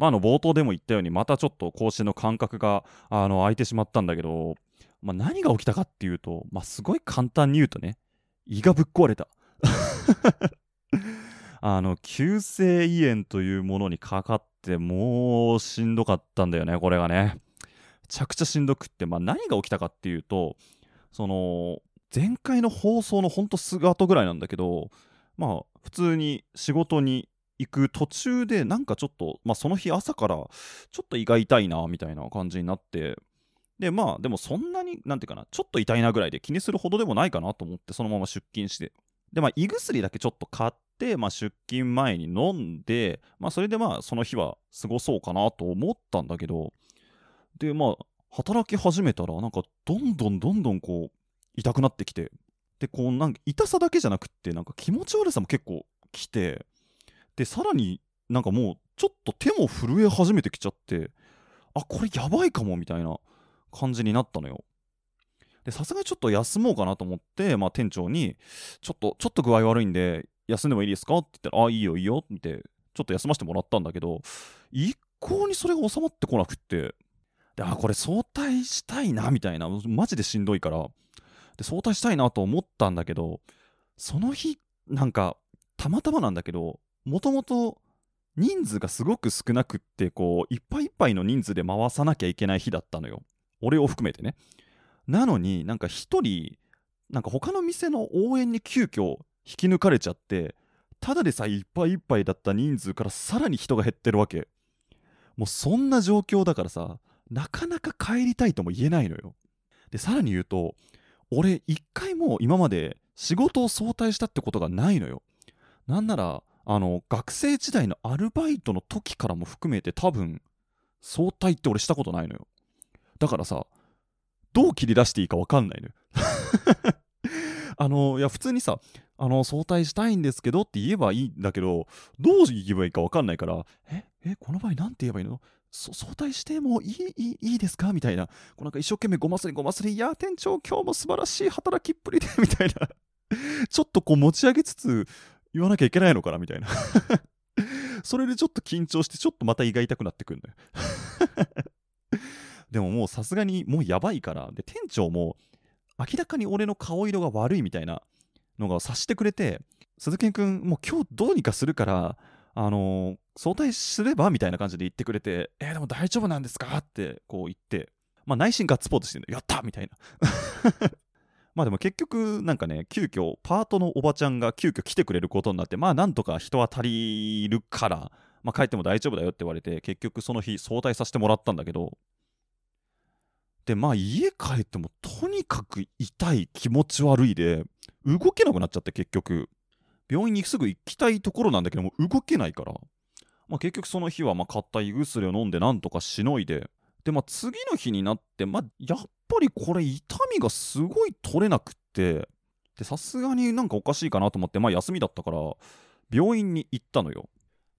まあ、あの冒頭でも言ったようにまたちょっと更新の間隔があの空いてしまったんだけど、まあ、何が起きたかっていうと、まあ、すごい簡単に言うとね胃がぶっ壊れた。あの急性胃炎というものにかかってもうしんどかったんだよねこれがね。めちゃくちゃしんどくって、まあ、何が起きたかっていうとその前回の放送のほんとすぐ後ぐらいなんだけどまあ普通に仕事に行く途中でなんかちょっと、まあ、その日朝からちょっと胃が痛いなみたいな感じになってでまあでもそんなになんていうかなちょっと痛いなぐらいで気にするほどでもないかなと思ってそのまま出勤して。でまあ胃薬だけちょっと買って、まあ、出勤前に飲んで、まあ、それでまあその日は過ごそうかなと思ったんだけどでまあ働き始めたらなんかどんどんどんどんこう痛くなってきて。でこうなんか痛さだけじゃなくってなんか気持ち悪さも結構きて。でさらになんかもうちょっと手も震え始めてきちゃってあこれやばいかもみたいな感じになったのよ。でさすがにちょっと休もうかなと思って、まあ、店長にちょっとちょっと具合悪いんで休んでもいいですかって言ったらあいいよいいよってちょっと休ませてもらったんだけど一向にそれが収まってこなくってであこれ早退したいなみたいなマジでしんどいからで早退したいなと思ったんだけどその日なんかたまたまなんだけどもともと人数がすごく少なくってこういっぱいいっぱいの人数で回さなきゃいけない日だったのよ。俺を含めてね。なのになんか一人なんか他の店の応援に急遽引き抜かれちゃってただでさえいっぱいいっぱいだった人数からさらに人が減ってるわけ。もうそんな状況だからさなかなか帰りたいとも言えないのよ。でさらに言うと俺一回も今まで仕事を早退したってことがないのよ。なんならあの学生時代のアルバイトの時からも含めて多分早退って俺したことないのよ。だからさどう切り出していいか分かんないのよ。あのいや普通にさあの早退したいんですけどって言えばいいんだけどどう言えばいいか分かんないからええこの場合なんて言えばいいの？早退してもいいいいいいですか？みたいな。こうなんか一生懸命ごますりごますりいや店長今日も素晴らしい働きっぷりでみたいな。ちょっとこう持ち上げつつ言わなきゃいけないのかなみたいな。それでちょっと緊張してちょっとまた胃が痛くなってくるんだよ。でももうさすがにもうやばいからで店長も明らかに俺の顔色が悪いみたいなのが察してくれて鈴木君もう今日どうにかするからあのー、早退すればみたいな感じで言ってくれてえー、でも大丈夫なんですか？ってこう言ってまあ内心ガッツポーズしてるのやった！みたいな。まあでも結局なんかね急遽パートのおばちゃんが急遽来てくれることになってまあなんとか人は足りるからまあ帰っても大丈夫だよって言われて結局その日早退させてもらったんだけどでまあ家帰ってもとにかく痛い気持ち悪いで動けなくなっちゃって結局。病院にすぐ行きたいところなんだけども動けないから、まあ、結局その日はま買った胃薬を飲んでなんとかしのいででまあ次の日になってまあやっぱりこれ痛みがすごい取れなくってさすがになんかおかしいかなと思ってまあ休みだったから病院に行ったのよ。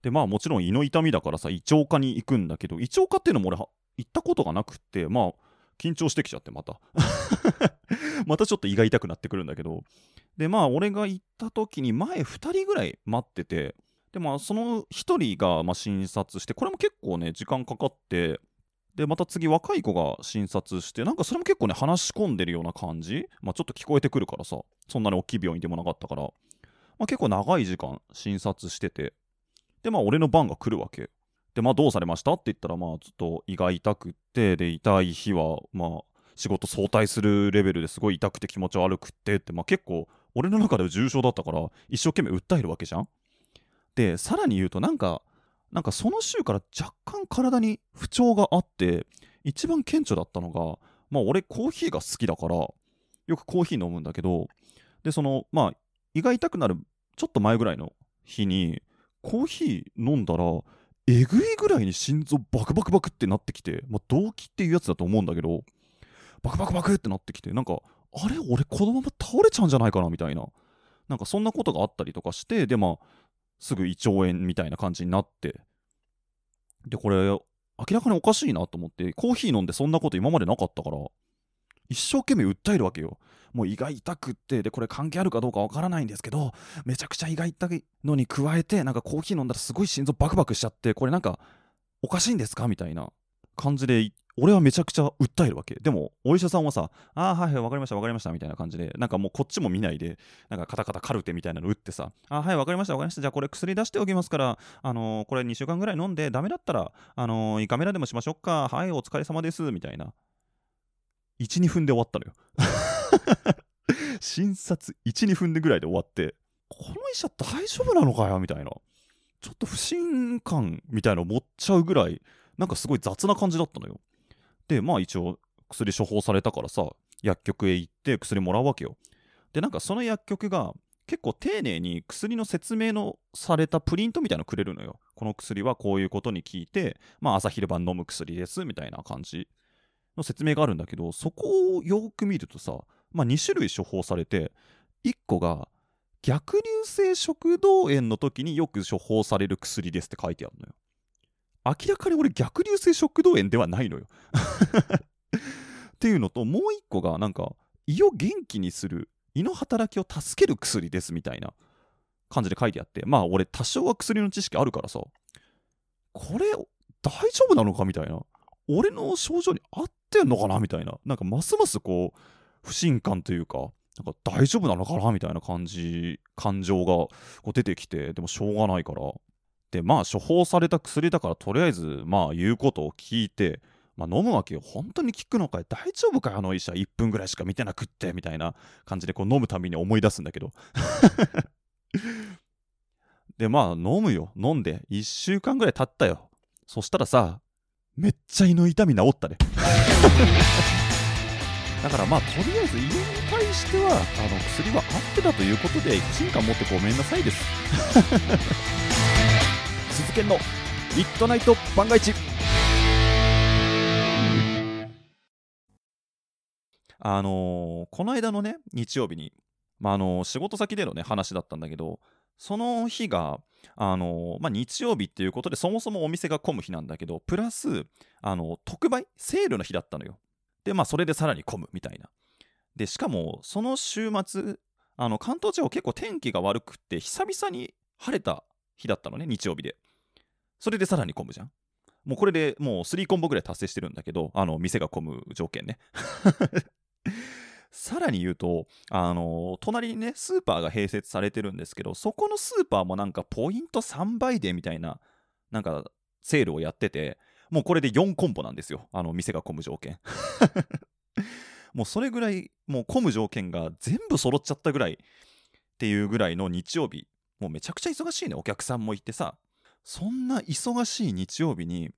でまあもちろん胃の痛みだからさ胃腸科に行くんだけど胃腸科っていうのも俺行ったことがなくってまあ緊張してきちゃってまた。またちょっと胃が痛くなってくるんだけど。でまあ俺が行った時に前2人ぐらい待っててでまあその1人がま診察してこれも結構ね時間かかってでまた次若い子が診察してなんかそれも結構ね話し込んでるような感じ？まあちょっと聞こえてくるからさ。そんなに大きい病院でもなかったから、まあ、結構長い時間診察してて。でまあ俺の番が来るわけ。でまあどうされました？って言ったらまあずっと胃が痛くってで痛い日はまあ仕事早退するレベルですごい痛くて気持ち悪くってって、まあ、結構俺の中では重症だったから一生懸命訴えるわけじゃん。でさらに言うとなんかなんかその週から若干体に不調があって一番顕著だったのがまあ俺コーヒーが好きだからよくコーヒー飲むんだけどでそのまあ胃が痛くなるちょっと前ぐらいの日にコーヒー飲んだらえぐいぐらいに心臓バクバクバクってなってきて、まあ、動機っていうやつだと思うんだけどバクバクバクってなってきてなんかあれ？俺このまま倒れちゃうんじゃないかなみたいな。なんかそんなことがあったりとかしてでまあすぐ胃腸炎みたいな感じになってでこれ明らかにおかしいなと思ってコーヒー飲んでそんなこと今までなかったから一生懸命訴えるわけよ。もう胃が痛くってでこれ関係あるかどうかわからないんですけどめちゃくちゃ胃が痛いのに加えてなんかコーヒー飲んだらすごい心臓バクバクしちゃってこれなんかおかしいんですか？みたいな。感じで俺はめちゃくちゃ訴えるわけ。でも、お医者さんはさ、ああ、はいはい、わかりました、わかりました、みたいな感じで、なんかもうこっちも見ないで、なんかカタカタカルテみたいなの打ってさ、ああ、はい、わかりました、わかりました、じゃあこれ薬出しておきますから、あのー、これ2週間ぐらい飲んで、ダメだったら、あのー、胃カメラでもしましょうか、はい、お疲れ様です、みたいな。1、2分で終わったのよ。診察1、2分でぐらいで終わって、この医者大丈夫なのかよ？みたいな。ちょっと不信感みたいなの持っちゃうぐらい、なんかすごい雑な感じだったのよ。で、まあ一応薬処方されたからさ、薬局へ行って薬もらうわけよ。で、なんかその薬局が結構丁寧に薬の説明のされたプリントみたいなのくれるのよ。この薬はこういうことに効いて、まあ朝昼晩飲む薬ですみたいな感じの説明があるんだけど、そこをよく見るとさ、まあ2種類処方されて、1個が逆流性食道炎の時によく処方される薬ですって書いてあるのよ。明らかに俺逆流性食道炎ではないのよ。っていうのともう一個がなんか胃を元気にする胃の働きを助ける薬ですみたいな感じで書いてあってまあ俺多少は薬の知識あるからさこれ大丈夫なのかみたいな。俺の症状に合ってんのかなみたいな。なんかますますこう不信感というかなんか大丈夫なのかなみたいな感じ感情がこう出てきてでもしょうがないから。でまあ処方された薬だからとりあえずまあ言うことを聞いて、まあ、飲むわけよ。本当に効くのかい？大丈夫かあの医者1分ぐらいしか見てなくってみたいな感じでこう飲むたびに思い出すんだけど。でまあ飲むよ。飲んで1週間ぐらい経ったよ。そしたらさめっちゃ胃の痛み治ったね。だからまあとりあえず胃に対してはあの薬は合ってたということで不信感持ってごめんなさいです。鈴研の。ミッドナイト万が一。あのー、この間のね日曜日に、まあ、あのー、仕事先でのね話だったんだけどその日が、あのー、まあ、日曜日っていうことでそもそもお店が混む日なんだけどプラス、あの特売セールの日だったのよ。でまあそれでさらに混むみたいな。でしかもその週末あの関東地方結構天気が悪くって久々に晴れた日だったのね日曜日でそれでさらに混むじゃん。もうこれでもう3コンボぐらい達成してるんだけど、あの、店が混む条件ね。さらに言うと、あの隣にね、スーパーが併設されてるんですけど、そこのスーパーもなんかポイント3倍でみたいな、なんかセールをやってて、もうこれで4コンボなんですよ。あの、店が混む条件。もうそれぐらい、もう混む条件が全部揃っちゃったぐらいっていうぐらいの日曜日、もうめちゃくちゃ忙しいね、お客さんもいてさ。そんな忙しい日曜日に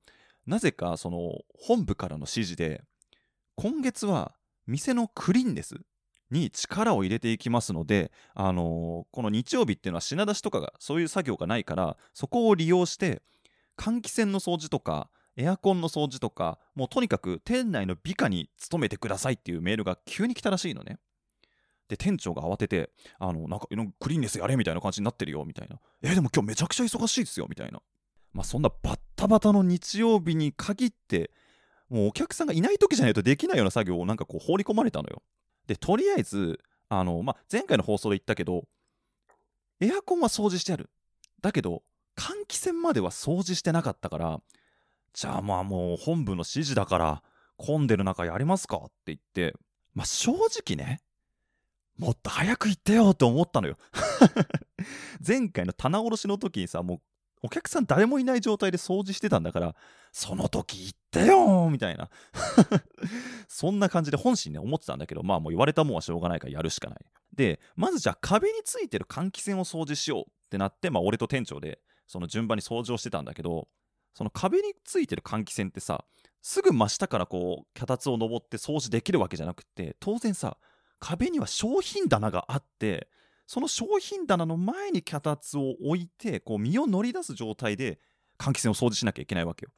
なぜかその本部からの指示で今月は店のクリーンですに力を入れていきますので、あのー、この日曜日っていうのは品出しとかがそういう作業がないからそこを利用して換気扇の掃除とかエアコンの掃除とかもうとにかく店内の美化に努めてくださいっていうメールが急に来たらしいのね。で、店長が慌てて、あの、なんか、クリーンネスやれみたいな感じになってるよ、みたいな。え、でも今日めちゃくちゃ忙しいですよ、みたいな。まあ、そんなバッタバタの日曜日に限って、もうお客さんがいない時じゃないとできないような作業をなんかこう放り込まれたのよ。で、とりあえず、あの、まあ、前回の放送で言ったけど、エアコンは掃除してある。だけど、換気扇までは掃除してなかったから、じゃあまあもう本部の指示だから、混んでる中やりますかって言って、まあ正直ね、もっと早く行ってよと思ったのよ 前回の棚卸しの時にさ、もうお客さん誰もいない状態で掃除してたんだから、その時行ってよみたいな そんな感じで本心ね、思ってたんだけど、まあもう言われたもんはしょうがないからやるしかない。で、まずじゃあ壁についてる換気扇を掃除しようってなって、まあ俺と店長でその順番に掃除をしてたんだけど、その壁についてる換気扇ってさ、すぐ真下からこう脚立を登って掃除できるわけじゃなくて、当然さ、壁には商品棚があってその商品棚の前に脚立を置いてこう身を乗り出す状態で換気扇を掃除しなきゃいけないわけよ。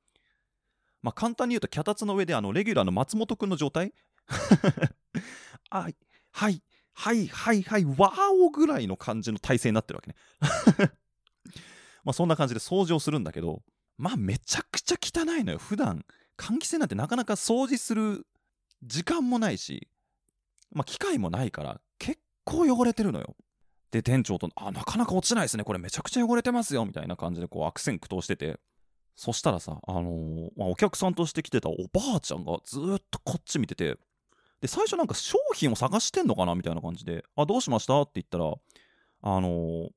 まあ、簡単に言うと脚立の上であのレギュラーの松本くんの状態？あはいはいはいはいはいわーおぐらいの感じの体勢になってるわけね。まあそんな感じで掃除をするんだけどまあめちゃくちゃ汚いのよ普段換気扇なんてなかなか掃除する時間もないしまあ、機械もないから結構汚れてるのよ。で、店長と、あ、なかなか落ちないですね。これめちゃくちゃ汚れてますよ。みたいな感じでこう悪戦苦闘してて、そしたらさ、あのーまあ、お客さんとして来てたおばあちゃんがずっとこっち見ててで最初なんか商品を探してんのかな？みたいな感じで「あどうしました?」って言ったら「あのー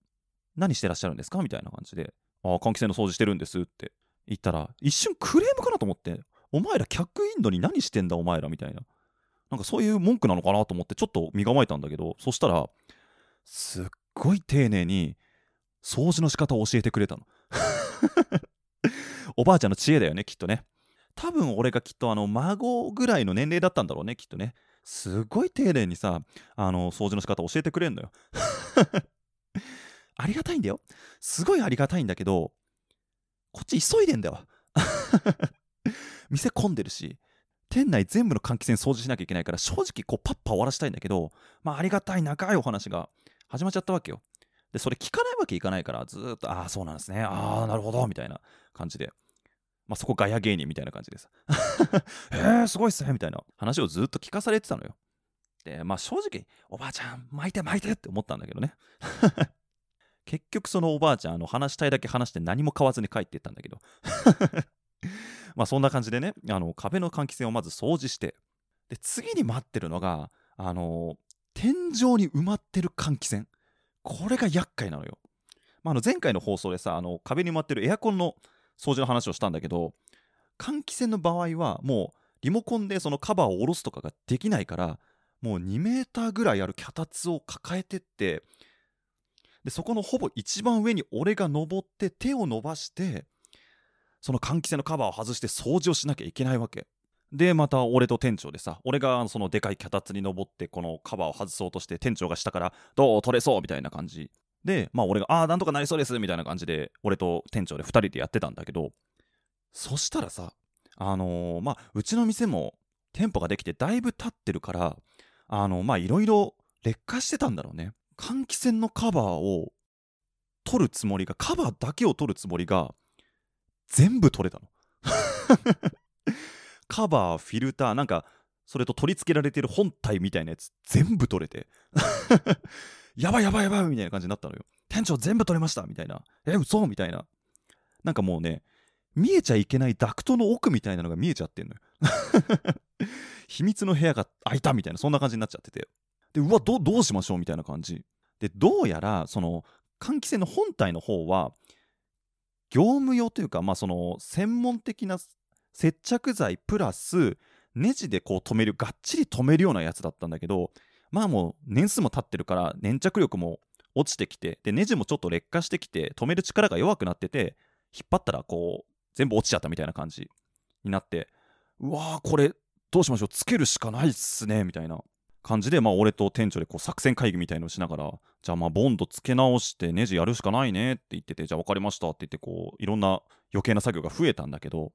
何してらっしゃるんですか?」みたいな感じで「あ換気扇の掃除してるんです」って言ったら一瞬クレームかな？と思って「お前ら客いんのに何してんだ？お前ら」みたいななんかそういう文句なのかなと思ってちょっと身構えたんだけどそしたらすっごい丁寧に掃除の仕方を教えてくれたの。おばあちゃんの知恵だよねきっとね。多分俺がきっとあの孫ぐらいの年齢だったんだろうねきっとね。すごい丁寧にさあの掃除の仕方教えてくれんのよ。ありがたいんだよ。すごいありがたいんだけどこっち急いでんだよ。店混んでるし。店内全部の換気扇掃除しなきゃいけないから正直こうパッパ終わらせたいんだけどまあありがたい長いお話が始まっちゃったわけよ。でそれ聞かないわけいかないからずっとああそうなんですね。ああなるほど。みたいな感じで。まあそこガヤ芸人みたいな感じでさ えー、すごいっすね。みたいな話をずっと聞かされてたのよ。でまあ正直おばあちゃん巻いて巻いてって思ったんだけどね。結局そのおばあちゃんあの話したいだけ話して何も買わずに帰っていったんだけど。まあそんな感じでねあの壁の換気扇をまず掃除してで次に待ってるのがあの天井に埋まってる換気扇。これが厄介なのよ、まあ、の前回の放送でさあの壁に埋まってるエアコンの掃除の話をしたんだけど換気扇の場合はもうリモコンでそのカバーを下ろすとかができないからもう2メーターぐらいある脚立を抱えてってでそこのほぼ一番上に俺が登って手を伸ばしてその換気扇のカバーを外して掃除をしなきゃいけないわけ。でまた俺と店長でさ俺がそのでかい脚立に登ってこのカバーを外そうとして店長が下から「どう取れそう?」みたいな感じ。でまあ俺が「ああなんとかなりそうです」みたいな感じで俺と店長で2人でやってたんだけど。そしたらさあのーまあうちの店も店舗ができてだいぶ経ってるからあのまあいろいろ劣化してたんだろうね。換気扇のカバーを取るつもりがカバーだけを取るつもりが全部取れたの。カバーフィルターなんかそれと取り付けられてる本体みたいなやつ全部取れて。やばいやばいやばいみたいな感じになったのよ。店長全部取れましたみたいな。え嘘みたいな。なんかもうね見えちゃいけないダクトの奥みたいなのが見えちゃってんのよ。秘密の部屋が開いたみたいなそんな感じになっちゃってて。でうわどどうしましょうみたいな感じ。でどうやらその換気扇の本体の方は業務用というかまあその専門的な接着剤プラスネジでこう止めるがっちり止めるようなやつだったんだけどまあもう年数も経ってるから粘着力も落ちてきてでネジもちょっと劣化してきて止める力が弱くなってて引っ張ったらこう全部落ちちゃったみたいな感じになってうわーこれどうしましょう？つけるしかないっすねみたいな。感じでまあ俺と店長でこう作戦会議みたいのをしながらじゃあまあボンドつけ直してネジやるしかないねって言っててじゃあ分かりましたって言ってこういろんな余計な作業が増えたんだけど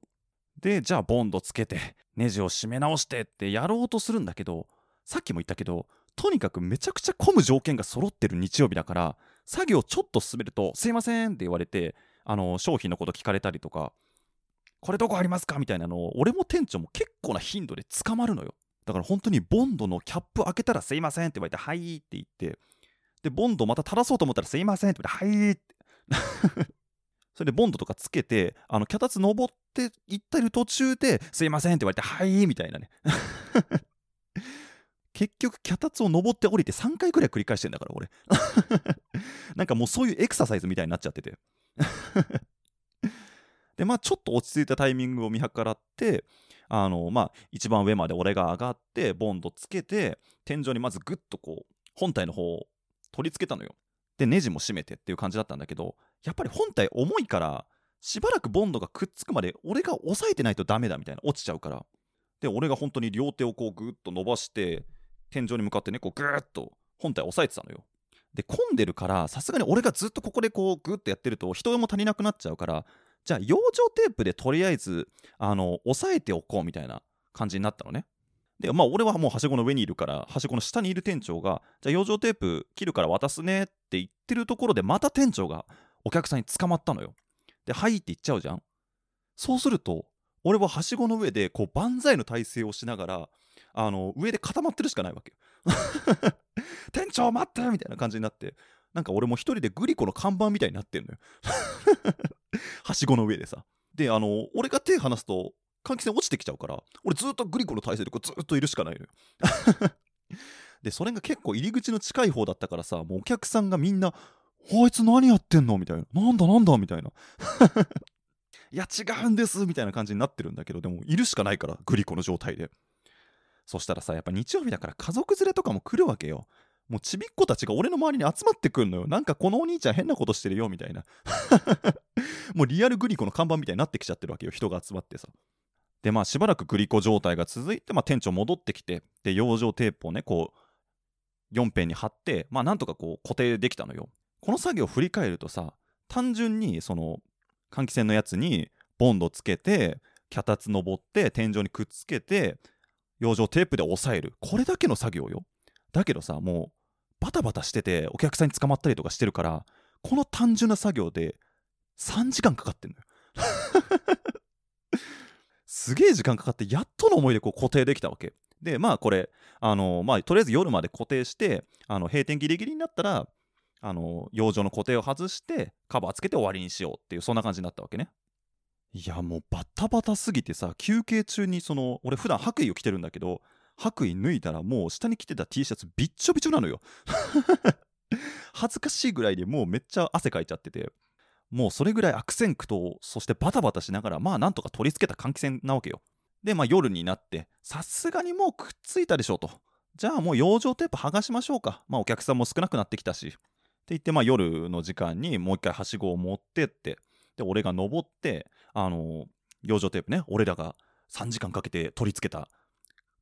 でじゃあボンドつけてネジを締め直してってやろうとするんだけどさっきも言ったけどとにかくめちゃくちゃ混む条件が揃ってる日曜日だから作業ちょっと進めると「すいません」って言われてあの商品のこと聞かれたりとか「これどこありますか?」みたいなのを俺も店長も結構な頻度で捕まるのよだから本当にボンドのキャップ開けたら「すいません」って言われて「はい」って言ってでボンドまた垂らそうと思ったら「すいません」って言われて「はい」って。それでボンドとかつけてあの脚立登っていってる途中で「すいません」って言われて「はい」みたいなね。結局脚立を登って降りて3回くらい繰り返してんだから俺。なんかもうそういうエクササイズみたいになっちゃってて。でまあちょっと落ち着いたタイミングを見計らってあのまあ一番上まで俺が上がってボンドつけて天井にまずグッとこう本体の方を取り付けたのよ。でネジも締めてっていう感じだったんだけどやっぱり本体重いからしばらくボンドがくっつくまで俺が押さえてないとダメだみたいな落ちちゃうから。で俺が本当に両手をこうグッと伸ばして天井に向かってねこうグッと本体押さえてたのよ。で混んでるからさすがに俺がずっとここでこうグッとやってると人も足りなくなっちゃうからじゃあ養生テープでとりあえずあの押さえておこうみたいな感じになったのね。でまあ俺はもうはしごの上にいるからはしごの下にいる店長がじゃあ養生テープ切るから渡すねって言ってるところでまた店長がお客さんに捕まったのよ。ではいって言っちゃうじゃん。そうすると俺ははしごの上でこう万歳の体勢をしながらあの上で固まってるしかないわけよ。店長待ってみたいな感じになってなんか俺も一人でグリコの看板みたいになってんのよ。はしごの上でさ。であの俺が手離すと換気扇落ちてきちゃうから俺ずっとグリコの体勢でこうずっといるしかないのよ。でそれが結構入り口の近い方だったからさもうお客さんがみんな「あいつ何やってんの?」みたいな「なんだ？なんだ?」みたいな いや違うんですみたいな感じになってるんだけどでもいるしかないからグリコの状態で。そしたらさやっぱ日曜日だから家族連れとかも来るわけよ。もうちびっ子たちが俺の周りに集まってくんのよ。なんかこのお兄ちゃん変なことしてるよみたいな。もうリアルグリコの看板みたいになってきちゃってるわけよ人が集まってさ。でまあしばらくグリコ状態が続いて、まあ、店長戻ってきてで養生テープをねこう4辺に貼ってまあなんとかこう固定できたのよ。この作業を振り返るとさ単純にその換気扇のやつにボンドつけて脚立登って天井にくっつけて養生テープで押さえる。これだけの作業よ。だけどさもうバタバタしててお客さんに捕まったりとかしてるからこの単純な作業で3時間かかってんのよ。すげえ時間かかってやっとの思いでこう固定できたわけ。でまあこれあのまあとりあえず夜まで固定してあの閉店ギリギリになったらあの養生の固定を外してカバーつけて終わりにしようっていうそんな感じになったわけね。いやもうバタバタすぎてさ休憩中にその俺普段白衣を着てるんだけど白衣脱いだらもう下に着てた T シャツびっちょびちょなのよ。恥ずかしいぐらいでもうめっちゃ汗かいちゃってて。もうそれぐらい悪戦苦闘そしてバタバタしながらまあなんとか取り付けた換気扇なわけよ。でまあ夜になってさすがにもうくっついたでしょと。じゃあもう養生テープ剥がしましょうか。まあお客さんも少なくなってきたし。って言ってまあ夜の時間にもう一回はしごを持ってって。で俺が登ってあの養生テープね俺らが3時間かけて取り付けた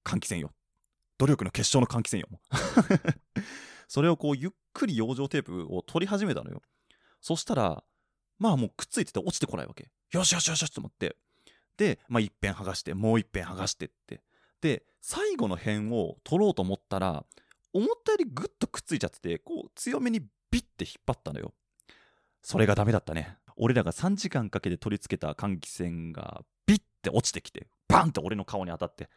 換気扇よ。努力の結晶の換気扇よ。それをこうゆっくり養生テープを取り始めたのよ。そしたらまあもうくっついてて落ちてこないわけ。よしよしよしよしと思って。で、まあ、一辺剥がしてもう一辺剥がしてって。で最後の辺を取ろうと思ったら思ったよりグッとくっついちゃっててこう強めにビッて引っ張ったのよ。それがダメだったね。俺らが3時間かけて取り付けた換気扇がビッて落ちてきてバンって俺の顔に当たって。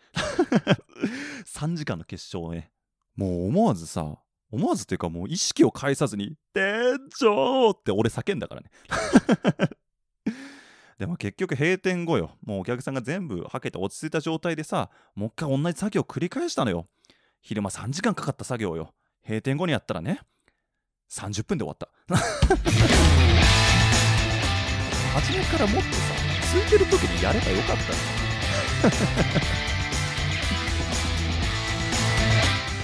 3時間の決勝をねもう思わずさ思わずというかもう意識を返さずに「店長!」って俺叫んだからね。でも結局閉店後よ。もうお客さんが全部はけて落ち着いた状態でさもう一回同じ作業を繰り返したのよ。昼間3時間かかった作業よ。閉店後にやったらね。30分で終わった。初めからもっとさ空いてる時にやればよかったの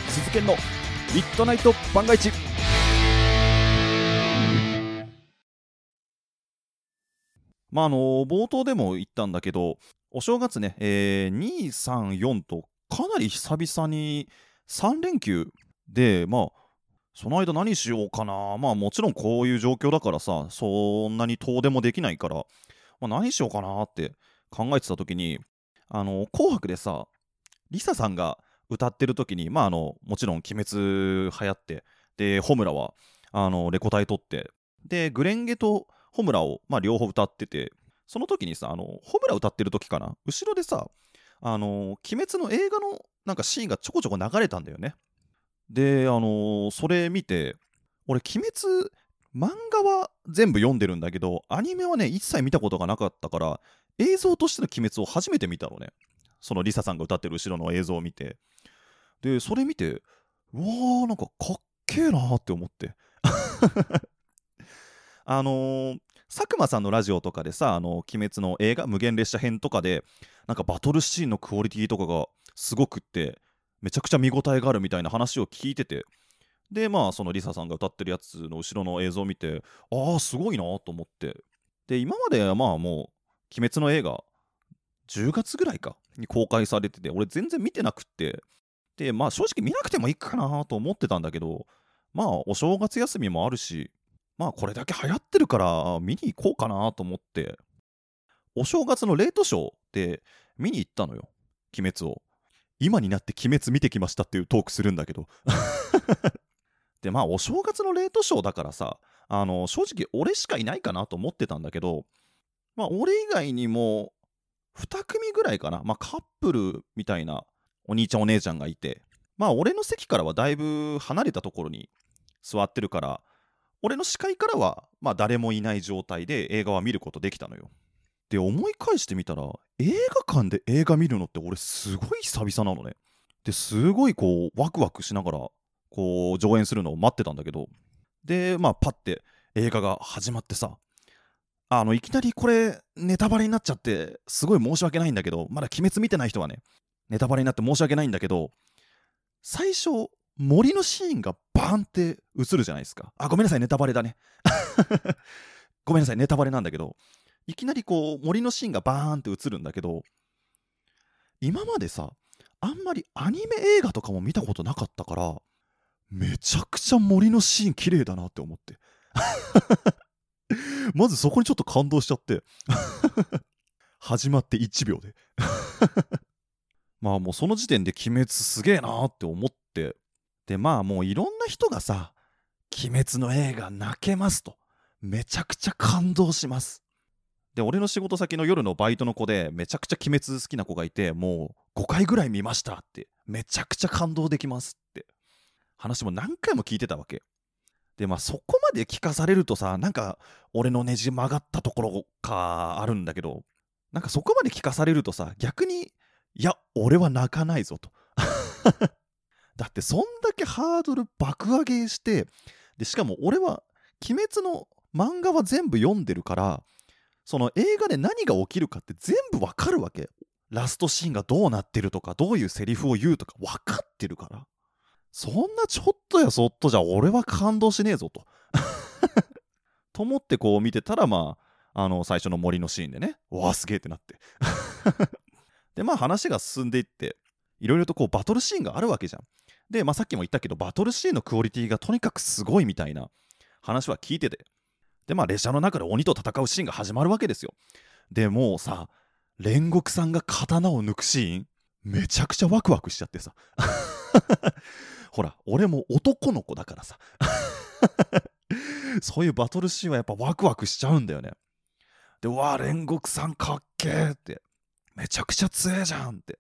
鈴研 の。ミッドナイト番外地まああの冒頭でも言ったんだけどお正月ね、えー、234とかなり久々に3連休でまあその間何しようかな。まあもちろんこういう状況だからさそんなに遠出もできないから、まあ、何しようかなって考えてた時にあの紅白でさリサさんが歌ってる時にまああのもちろん「鬼滅」流行ってでホムラはあのレコ大取ってでグレンゲとホムラを、まあ、両方歌っててその時にさあのホムラ歌ってる時かな後ろでさあの鬼滅の映画のなんかシーンがちょこちょこ流れたんだよね。で、あの、それ見て、俺、鬼滅、漫画は全部読んでるんだけど、アニメはね、一切見たことがなかったから、映像としての鬼滅を初めて見たのね。そのリサさんが歌ってる後ろの映像を見て。で、それ見て、うわー、なんかかっけえなーって思って。あのー、佐久間さんのラジオとかでさ、あの、鬼滅の映画、無限列車編とかで、なんかバトルシーンのクオリティとかがすごくって、めちゃくちゃ見応えがあるみたいな話を聞いててでまあそのリサさんが歌ってるやつの後ろの映像を見てああすごいなと思って。で今までまあもう「鬼滅」の映画10月ぐらいかに公開されてて俺全然見てなくって。でまあ正直見なくてもいいかなと思ってたんだけどまあお正月休みもあるしまあこれだけ流行ってるから見に行こうかなと思って。お正月のレートショーで見に行ったのよ鬼滅を。今になって鬼滅見てきましたっていうトークするんだけど。でまあお正月のレートショーだからさあの正直俺しかいないかなと思ってたんだけどまあ俺以外にも2組ぐらいかなまあカップルみたいなお兄ちゃんお姉ちゃんがいてまあ俺の席からはだいぶ離れたところに座ってるから俺の視界からはまあ誰もいない状態で映画は見ることできたのよ。で思い返してみたら映画館で映画見るのって俺すごい久々なのね。ですごいこうワクワクしながらこう上演するのを待ってたんだけどでまあパッて映画が始まってさあのいきなりこれネタバレになっちゃってすごい申し訳ないんだけどまだ鬼滅見てない人はねネタバレになって申し訳ないんだけど最初森のシーンがバーンって映るじゃないですか。あごめんなさいネタバレだね。ごめんなさいネタバレなんだけどいきなりこう森のシーンがバーンって映るんだけど今までさあんまりアニメ映画とかも見たことなかったからめちゃくちゃ森のシーン綺麗だなって思って。まずそこにちょっと感動しちゃって。始まって1秒で。まあもうその時点で鬼滅すげえなって思って。でまあもういろんな人がさ鬼滅の映画泣けますと。めちゃくちゃ感動します。で俺の仕事先の夜のバイトの子でめちゃくちゃ鬼滅好きな子がいてもう5回ぐらい見ましたって。めちゃくちゃ感動できますって。話も何回も聞いてたわけ。でまあそこまで聞かされるとさなんか俺のねじ曲がったところかあるんだけどなんかそこまで聞かされるとさ逆にいや俺は泣かないぞと。だってそんだけハードル爆上げしてでしかも俺は鬼滅の漫画は全部読んでるからその映画で何が起きるかって全部わかるわけ。ラストシーンがどうなってるとかどういうセリフを言うとか分かってるから。そんなちょっとやそっとじゃ俺は感動しねえぞと。と思ってこう見てたらまああの最初の森のシーンでねわあすげえってなって。でまあ話が進んでいっていろいろとこうバトルシーンがあるわけじゃん。で、まあ、さっきも言ったけどバトルシーンのクオリティがとにかくすごいみたいな話は聞いてて。でまあ列車の中で鬼と戦うシーンが始まるわけですよ。でもうさ煉獄さんが刀を抜くシーンめちゃくちゃワクワクしちゃってさ。ほら俺も男の子だからさ。そういうバトルシーンはやっぱワクワクしちゃうんだよね。でうわ煉獄さんかっけーって。めちゃくちゃ強えじゃんって。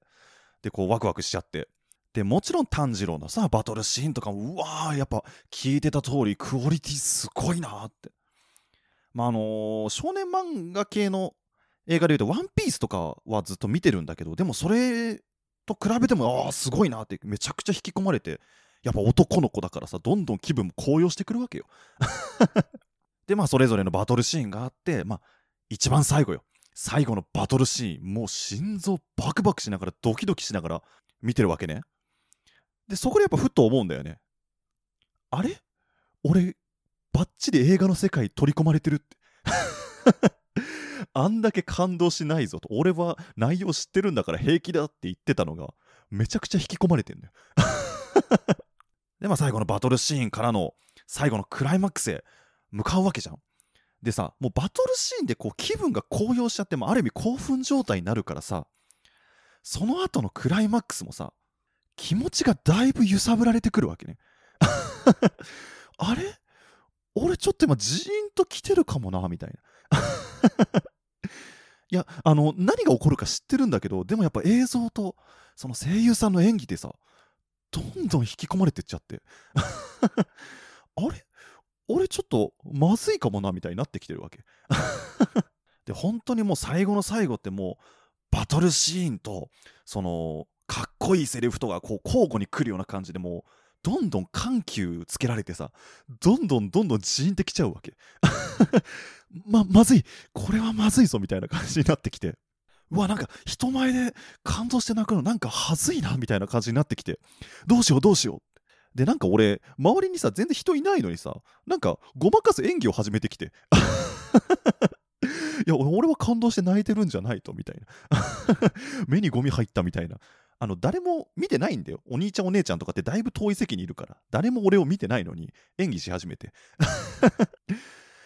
でこうワクワクしちゃって。でもちろん炭治郎のさバトルシーンとかもうわーやっぱ聞いてた通りクオリティすごいなって。まああのー、少年漫画系の映画でいうと「ワンピースとかはずっと見てるんだけどでもそれと比べてもああすごいなってめちゃくちゃ引き込まれて。やっぱ男の子だからさどんどん気分も高揚してくるわけよ。でまあそれぞれのバトルシーンがあってまあ一番最後よ。最後のバトルシーンもう心臓バクバクしながらドキドキしながら見てるわけね。でそこでやっぱふっと思うんだよね。あれ？俺バッチリ映画の世界取り込まれてるって。あんだけ感動しないぞと。俺は内容知ってるんだから平気だって言ってたのがめちゃくちゃ引き込まれてんだよ。でまあ最後のバトルシーンからの最後のクライマックスへ向かうわけじゃん。でさもうバトルシーンでこう気分が高揚しちゃってもある意味興奮状態になるからさその後のクライマックスもさ気持ちがだいぶ揺さぶられてくるわけね。あれ？俺ちょっと今ジーンと来てるかもなみたいな。いやあの何が起こるか知ってるんだけどでもやっぱ映像とその声優さんの演技でさどんどん引き込まれてっちゃって。あれ？俺ちょっとまずいかもなみたいになってきてるわけ。で本当にもう最後の最後ってもうバトルシーンとそのかっこいいセリフとかこう交互に来るような感じでもうどんどん緩急つけられてさどんどんどんどんジーンってきちゃうわけ。ままずい。これはまずいぞみたいな感じになってきて。うわなんか人前で感動して泣くのなんかはずいなみたいな感じになってきて。どうしようどうしよう。でなんか俺周りにさ全然人いないのにさなんかごまかす演技を始めてきて。いや俺は感動して泣いてるんじゃないとみたいな。目にゴミ入ったみたいな。あの誰も見てないんだよ。お兄ちゃんお姉ちゃんとかってだいぶ遠い席にいるから。誰も俺を見てないのに演技し始めて。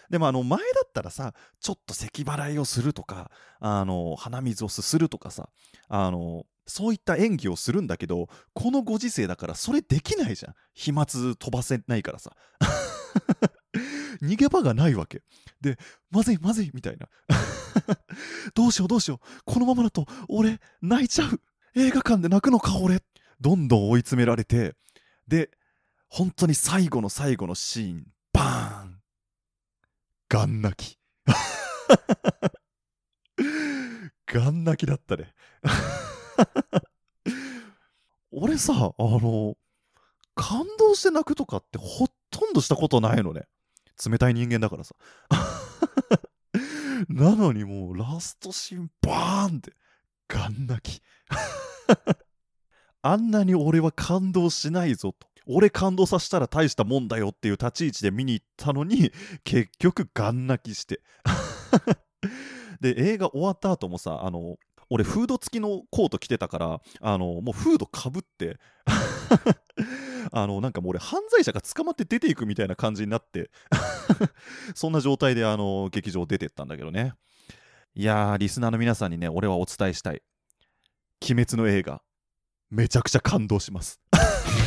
でもあの前だったらさちょっと咳払いをするとかあの鼻水をすするとかさあのそういった演技をするんだけどこのご時世だからそれできないじゃん。飛沫飛ばせないからさ。逃げ場がないわけ。でまずいまずいみたいな。どうしようどうしよう。このままだと俺泣いちゃう。映画館で泣くのか俺。どんどん追い詰められて。で本当に最後の最後のシーン。ガン泣き ガン泣きだったね。俺さ、あの、感動して泣くとかってほとんどしたことないのね。冷たい人間だからさ。なのにもうラストシーンバーンってガン泣き。あんなに俺は感動しないぞと。俺感動させたら大したもんだよっていう立ち位置で見に行ったのに、結局ガン泣きして。で、映画終わった後もさ、あの、俺フード付きのコート着てたからあのもうフードかぶって。あのなんかもう俺犯罪者が捕まって出ていくみたいな感じになって。そんな状態であの劇場出てったんだけどね。いやーリスナーの皆さんにね俺はお伝えしたい。鬼滅の映画めちゃくちゃ感動します。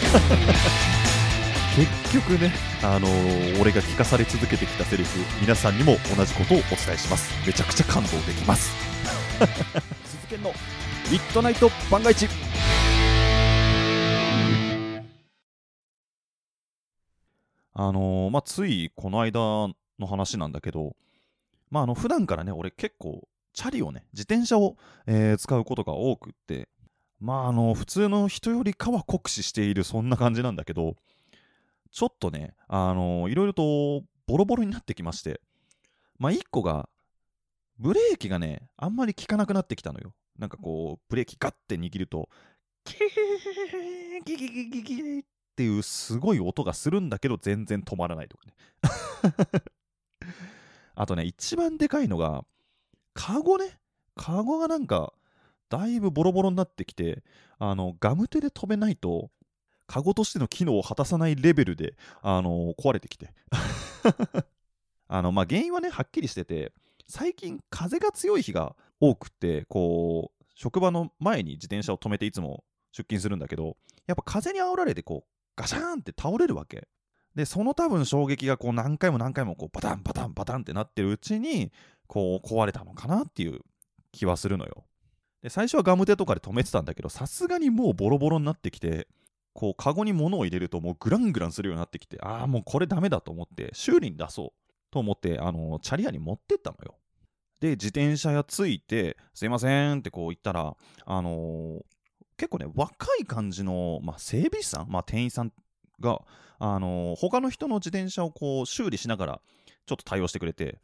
結局ね、あのー、俺が聞かされ続けてきたセリフ皆さんにも同じことをお伝えします。めちゃくちゃ感動できます。鈴研のミッドナイト番外地。あのー、まあついこの間の話なんだけどまああの普段からね俺結構チャリをね自転車を、えー、使うことが多くってまああの普通の人よりかは酷使しているそんな感じなんだけどちょっとねあのいろいろとボロボロになってきましてまあ1個がブレーキがねあんまり効かなくなってきたのよ。なんかこうブレーキガッて握るとキーギギギギギっていうすごい音がするんだけど全然止まらないとかね。あとね一番でかいのがカゴね。カゴがなんかだいぶボロボロになってきて、あの、ガム手で飛べないと、カゴとしての機能を果たさないレベルで、あの壊れてきて。あの、まあ、原因はね、はっきりしてて、最近風が強い日が多くて、こう、職場の前に自転車を止めていつも出勤するんだけど、やっぱ風に煽られて、こう、ガシャーンって倒れるわけ。で、その多分衝撃がこう何回も何回もこうバタンバタンバタンってなってるうちに、こう壊れたのかなっていう気はするのよ。で最初はガムテとかで止めてたんだけどさすがにもうボロボロになってきてこうカゴに物を入れるともうグラングランするようになってきてああもうこれダメだと思って修理に出そうと思ってあのチャリ屋に持ってったのよ。で自転車屋ついてすいませんってこう言ったらあのー、結構ね若い感じの、まあ、整備士さん、まあ、店員さんが、あのー、他の人の自転車をこう修理しながらちょっと対応してくれて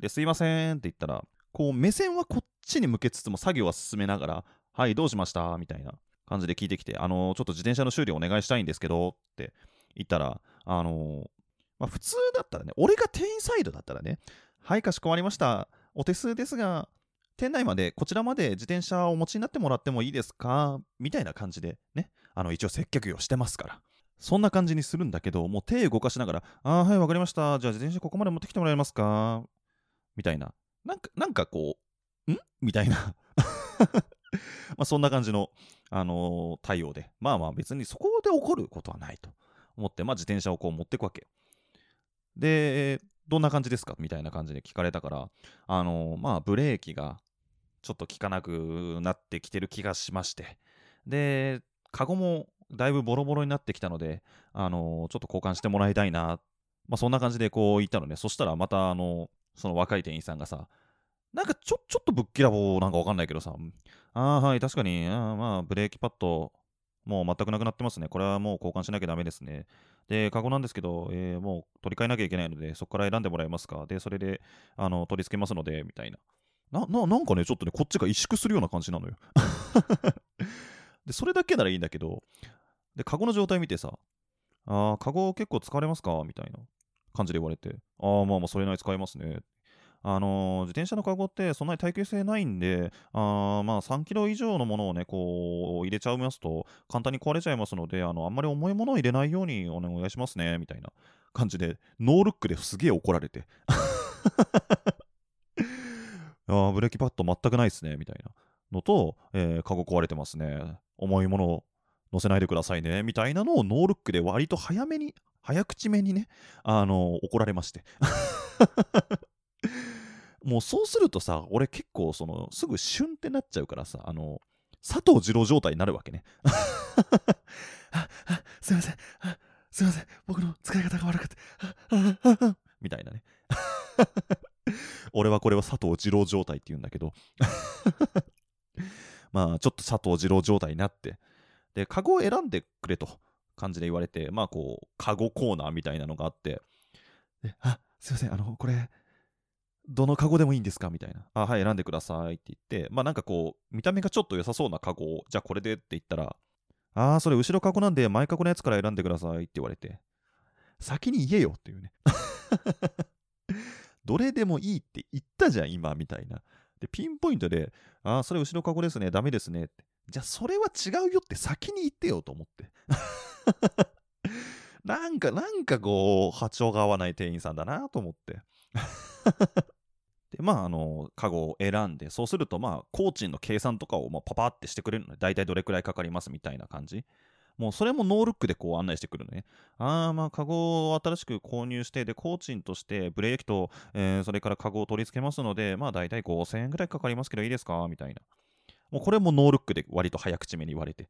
ですいませんって言ったらこう目線はこっちに向けつつも作業は進めながら、はい、どうしました？みたいな感じで聞いてきて、あのー、ちょっと自転車の修理お願いしたいんですけどって言ったら、あのー、まあ、普通だったらね、俺が店員サイドだったらね、はい、かしこまりました。お手数ですが、店内まで、こちらまで自転車をお持ちになってもらってもいいですか？みたいな感じでね、あの、一応接客業してますから。そんな感じにするんだけど、もう手動かしながら、ああ、はい、わかりました。じゃあ自転車ここまで持ってきてもらえますか？みたいな。なんか、なんかこう、ん？みたいな。まそんな感じの、あのー、対応で、まあまあ別にそこで起こることはないと。思って、まあ自転車をこう持っていくわけ。で、どんな感じですか？みたいな感じで聞かれたから、あのー、まあブレーキがちょっと効かなくなってきてる気がしまして、で、カゴもだいぶボロボロになってきたので、あのー、ちょっと交換してもらいたいな、まあそんな感じでこう言ったのね、そしたらまたあのその若い店員さんがさ、なんかちょ、ちょっとぶっきらぼうなんかわかんないけどさ、ああ、はい、確かに、あまあ、ブレーキパッド、もう全くなくなってますね。これはもう交換しなきゃダメですね。で、カゴなんですけど、えー、もう取り替えなきゃいけないので、そこから選んでもらえますか。で、それで、あの、取り付けますので、みたいな。な、な、なんかね、ちょっとね、こっちが萎縮するような感じなのよ。で、それだけならいいんだけど、で、カゴの状態見てさ、ああ、カゴ結構使われますか？みたいな感じで言われて、ああ、まあまあ、それなり使えますね。あのー、自転車のカゴってそんなに耐久性ないんで、あまあ3キロ以上のものをね、こう入れちゃいますと簡単に壊れちゃいますので、あのあんまり重いものを入れないようにお願いしますね、みたいな感じで、ノールックですげえ怒られて。あブレーキパッド全くないっすね、みたいなのと、えー、カゴ壊れてますね。重いものを乗せないでくださいね、みたいなのをノールックで割と早めに、早口めにね、あのー、怒られまして もうそうするとさ、俺結構そのすぐシュンってなっちゃうからさ、あの、佐藤二郎状態になるわけね。あ、あ、すいません。あ、すいません。僕の使い方が悪くて。みたいなね。俺はこれは佐藤二郎状態って言うんだけどまあちょっと佐藤二郎状態になってでカゴを選んでくれと感じで言われてまあこうカゴコーナーみたいなのがあってであすいませんあのこれどのカゴでもいいんですか？みたいな。あ、はい、選んでくださいって言って、まあなんかこう、見た目がちょっと良さそうなカゴを、じゃあこれでって言ったら、ああ、それ後ろカゴなんで前カゴのやつから選んでくださいって言われて、先に言えよっていうね。どれでもいいって言ったじゃん、今、みたいな。で、ピンポイントで、ああ、それ後ろカゴですね、ダメですねって。じゃあ、それは違うよって先に言ってよと思って。なんか、なんかこう、波長が合わない店員さんだなと思って。で、まあ、あの、カゴを選んで、そうすると、まあ、工賃の計算とかを、まあ、パパってしてくれるので、大体どれくらいかかりますみたいな感じ。もうそれもノールックでこう案内してくるのね。ああ、まあ、カゴを新しく購入して、で、工賃としてブレーキと、えー、それからカゴを取り付けますので、まあ、大体5000円ぐらいかかりますけどいいですか？みたいな。もうこれもノールックで割と早口めに言われて。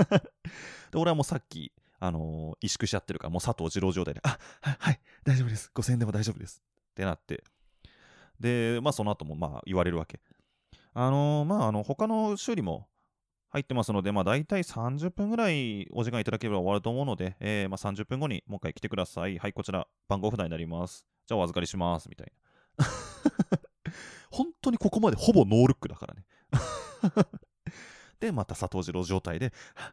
で、俺はもうさっき、あのー、萎縮しちゃってるから、もう佐藤二郎状態で、あ、はい、はい、大丈夫です。5000円でも大丈夫です。ってなって。で、まあ、その後もまあ言われるわけ。あのー、まあ、あの、他の修理も入ってますので、まあ、大体30分ぐらいお時間いただければ終わると思うので、えー、まあ、30分後にもう一回来てください。はい、こちら、番号札になります。じゃあ、お預かりします。みたいな。本当にここまでほぼノールックだからね。で、また佐藤二郎状態で、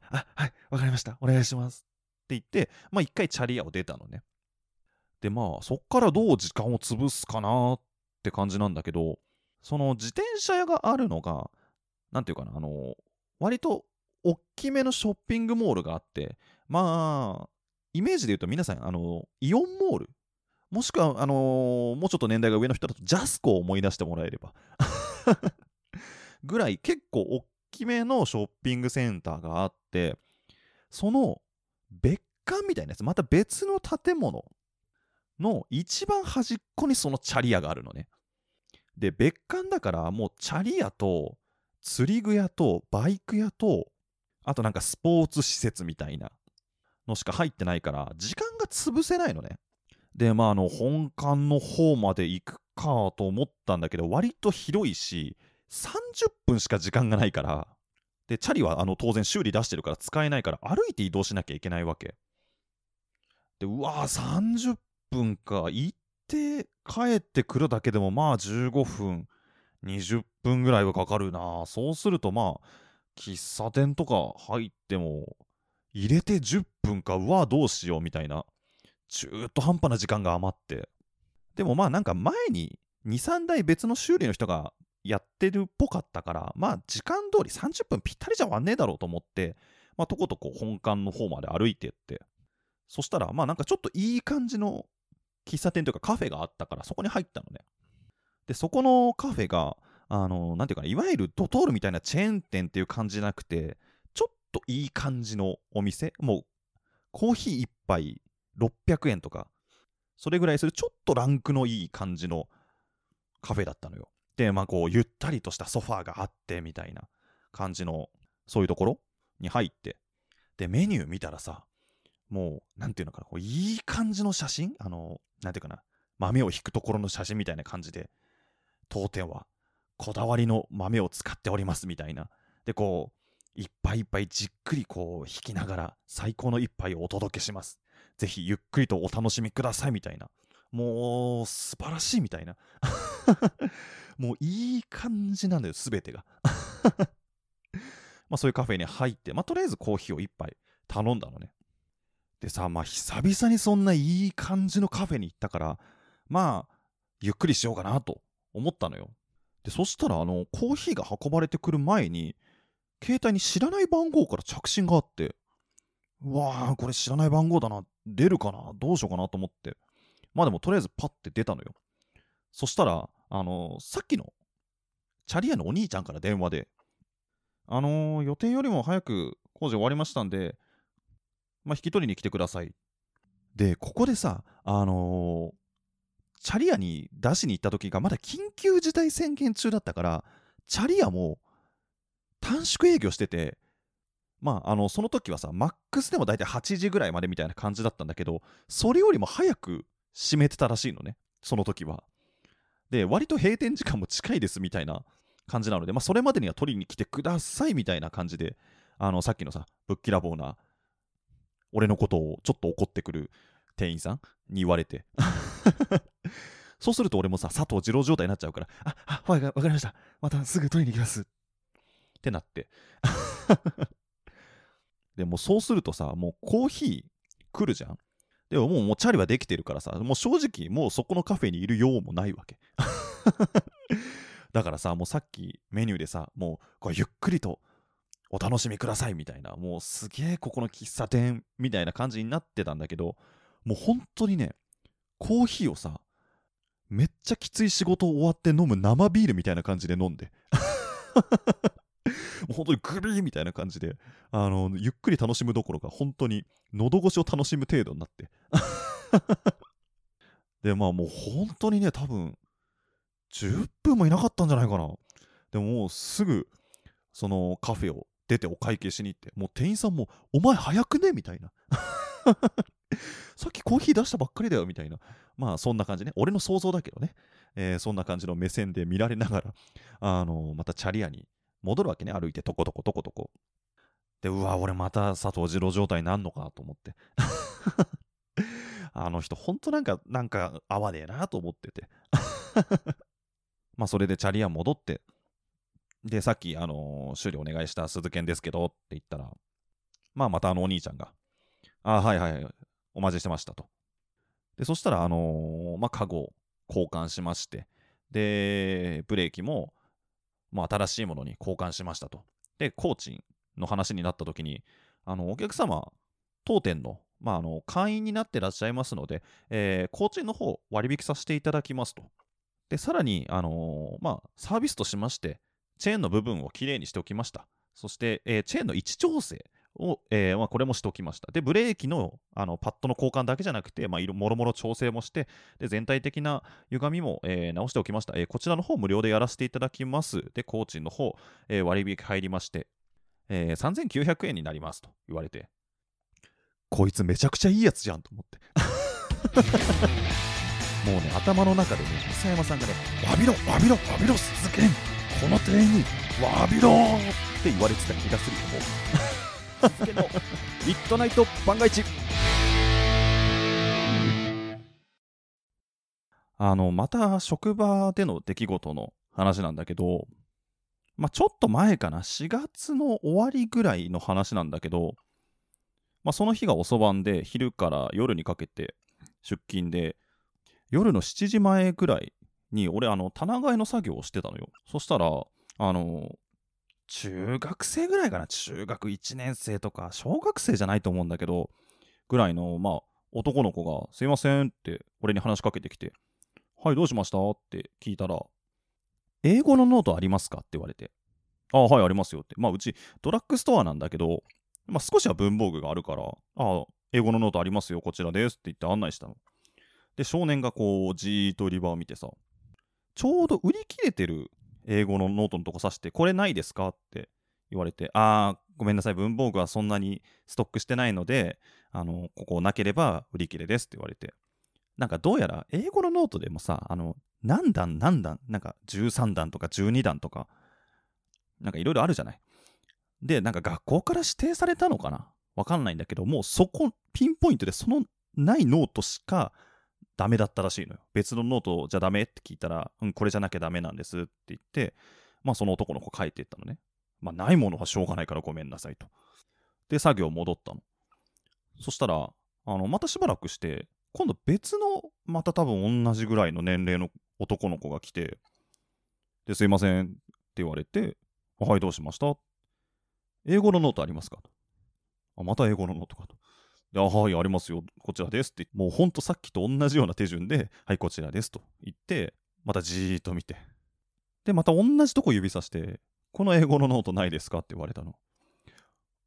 あ、はい、わかりました。お願いします。って言って、まあ、一回チャリアを出たのね。で、まあ、そっからどう時間を潰すかなって感じなんだけど、その自転車屋があるのが、なんていうかな、あの、割と大きめのショッピングモールがあって、まあ、イメージで言うと皆さん、あの、イオンモール、もしくは、あのー、もうちょっと年代が上の人だとジャスコを思い出してもらえればぐらい結構大きめのショッピングセンターがあって、その別館みたいなやつ、また別の建物の一番端っこにそのチャリ屋があるのね。で、別館だからもうチャリ屋と釣り具屋とバイク屋と、あとなんかスポーツ施設みたいなのしか入ってないから、時間が潰せないのね。で、まあ、あの、本館の方まで行くかと思ったんだけど、割と広いし、30分しか時間がないから、で、チャリはあの当然修理出してるから使えないから、歩いて移動しなきゃいけないわけ。で、うわぁ、30分か。行って帰ってくるだけでもまあ15分、20分ぐらいはかかるな。そうするとまあ、喫茶店とか入っても、入れて10分か、うわ、どうしようみたいな、中途半端な時間が余って。でもまあなんか前に2、3台別の修理の人がやってるっぽかったから、まあ時間通り30分ぴったりじゃ終わんねえだろうと思って、まあとことこ本館の方まで歩いてって、そしたらまあなんかちょっといい感じの喫茶店というかカフェがあったからそこに入ったのね。で、そこのカフェが、あの、なんていうかな、いわゆるドトールみたいなチェーン店っていう感じじゃなくて、ちょっといい感じのお店、もうコーヒー1杯600円とか、それぐらいするちょっとランクのいい感じのカフェだったのよ。で、まあこう、ゆったりとしたソファーがあってみたいな感じの、そういうところに入って、で、メニュー見たらさ、もう、なんていうのかな、こういい感じの写真？あの、なんていうかな、豆を引くところの写真みたいな感じで、当店はこだわりの豆を使っておりますみたいな。で、こう、いっぱいいっぱいじっくりこう引きながら最高の一杯をお届けします。ぜひゆっくりとお楽しみくださいみたいな。もう素晴らしいみたいな。もういい感じなんだよ、すべてが。まあそういうカフェに入って、まあとりあえずコーヒーを一杯頼んだのね。でさ、まあ久々にそんないい感じのカフェに行ったから、まあ、ゆっくりしようかなと思ったのよ。で、そしたら、あの、コーヒーが運ばれてくる前に、携帯に知らない番号から着信があって、うわー、これ知らない番号だな、出るかな、どうしようかなと思って、まあでもとりあえずパッて出たのよ。そしたら、あのー、さっきの、チャリアのお兄ちゃんから電話で、あのー、予定よりも早く工事終わりましたんで、まあ、引き取りに来てください。で、ここでさ、あのー、チャリアに出しに行った時がまだ緊急事態宣言中だったから、チャリアも短縮営業してて、まあ、あの、その時はさ、マックスでも大体8時ぐらいまでみたいな感じだったんだけど、それよりも早く閉めてたらしいのね、その時は。で、割と閉店時間も近いですみたいな感じなので、まあ、それまでには取りに来てくださいみたいな感じで、あの、さっきのさ、ぶっきらぼうな、俺のことをちょっと怒ってくる店員さんに言われて。そうすると俺もさ、佐藤二郎状態になっちゃうから、あ、あ、わかりました。またすぐ取りに行きます。ってなって。でもそうするとさ、もうコーヒー来るじゃん。でももうもうチャリはできてるからさ、もう正直もうそこのカフェにいるようもないわけ。だからさ、もうさっきメニューでさ、もうこれゆっくりとお楽しみくださいみたいな、もうすげえここの喫茶店みたいな感じになってたんだけど、もう本当にね、コーヒーをさ、めっちゃきつい仕事終わって飲む生ビールみたいな感じで飲んで。もう本当にグビーみたいな感じで、あの、ゆっくり楽しむどころか、本当に喉越しを楽しむ程度になって。で、まあもう本当にね、多分、10分もいなかったんじゃないかな。でももうすぐ、そのカフェを出てお会計しに行って、もう店員さんも、お前早くね？みたいな。さっきコーヒー出したばっかりだよ？みたいな。まあそんな感じね。俺の想像だけどね。えー、そんな感じの目線で見られながら、あの、またチャリアに戻るわけね、歩いてとことことことこ。で、うわ、俺また佐藤二郎状態になんのかと思って。あの人、ほんとなんか、なんか合わねえなと思ってて。まあ、それでチャリア戻って、で、さっき、あのー、修理お願いした鈴剣ですけどって言ったら、まあ、またあのお兄ちゃんが、あはいはい、お待ちしてましたと。で、そしたら、あのー、まあ、カゴを交換しまして、で、ブレーキも、まあ、新しいものに交換しましたと。で、工賃の話になった時に、あの、お客様、当店の、まあ、あの、会員になってらっしゃいますので、えー、工賃の方、割引させていただきますと。で、さらに、あのー、まあ、サービスとしまして、チェーンの部分をきれいにしておきました。そして、えー、チェーンの位置調整を、えーまあ、これもしておきました。で、ブレーキのあのパッドの交換だけじゃなくて、まあ、もろもろ調整もして、で全体的な歪みも、えー、直しておきました、えー。こちらの方無料でやらせていただきます。で、工賃の方、えー、割引入りまして、えー、3900円になりますと言われて、こいつめちゃくちゃいいやつじゃんと思って。もうね、頭の中でね、磯山さんがね、わびろ、わびろ、わびろ、鈴木この店員に、わびろって言われてた気がするけど、続のミッドナイト番外地あのまた職場での出来事の話なんだけど、まあ、ちょっと前かな4月の終わりぐらいの話なんだけど、まあ、その日が遅番で昼から夜にかけて出勤で夜の7時前ぐらいに俺あの棚替えの作業をしてたのよ。そしたらあの中学生ぐらいかな？中学1年生とか小学生じゃないと思うんだけどぐらいのまあ男の子が「すいません」って俺に話しかけてきて「はいどうしました?」って聞いたら「英語のノートありますか?」って言われて「ああはいありますよ」ってまあうちドラッグストアなんだけど、まあ、少しは文房具があるから「ああ英語のノートありますよこちらです」って言って案内したので少年がこうじーっと売り場を見てさちょうど売り切れてる英語のノートのとこ指して、これないですかって言われて、あー、ごめんなさい、文房具はそんなにストックしてないので、あの、ここなければ売り切れですって言われて。なんかどうやら英語のノートでもさ、あの、何段何段、なんか13段とか12段とか、なんかいろいろあるじゃない。で、なんか学校から指定されたのかな？わかんないんだけど、もうそこ、ピンポイントでそのないノートしかダメだったらしいのよ。別のノートじゃダメって聞いたら、うん、これじゃなきゃダメなんですって言って、まあその男の子帰っていったのね。まあないものはしょうがないからごめんなさいと。で、作業戻ったの。そしたら、あの、またしばらくして、今度別の、また多分同じぐらいの年齢の男の子が来て、で、すいませんって言われて、はい、どうしました？英語のノートありますか？と。あ、また英語のノートかと。あはい、ありますよ。こちらですって。もうほんとさっきと同じような手順で、はい、こちらですと言って、またじーっと見て。で、また同じとこ指さして、この英語のノートないですかって言われたの。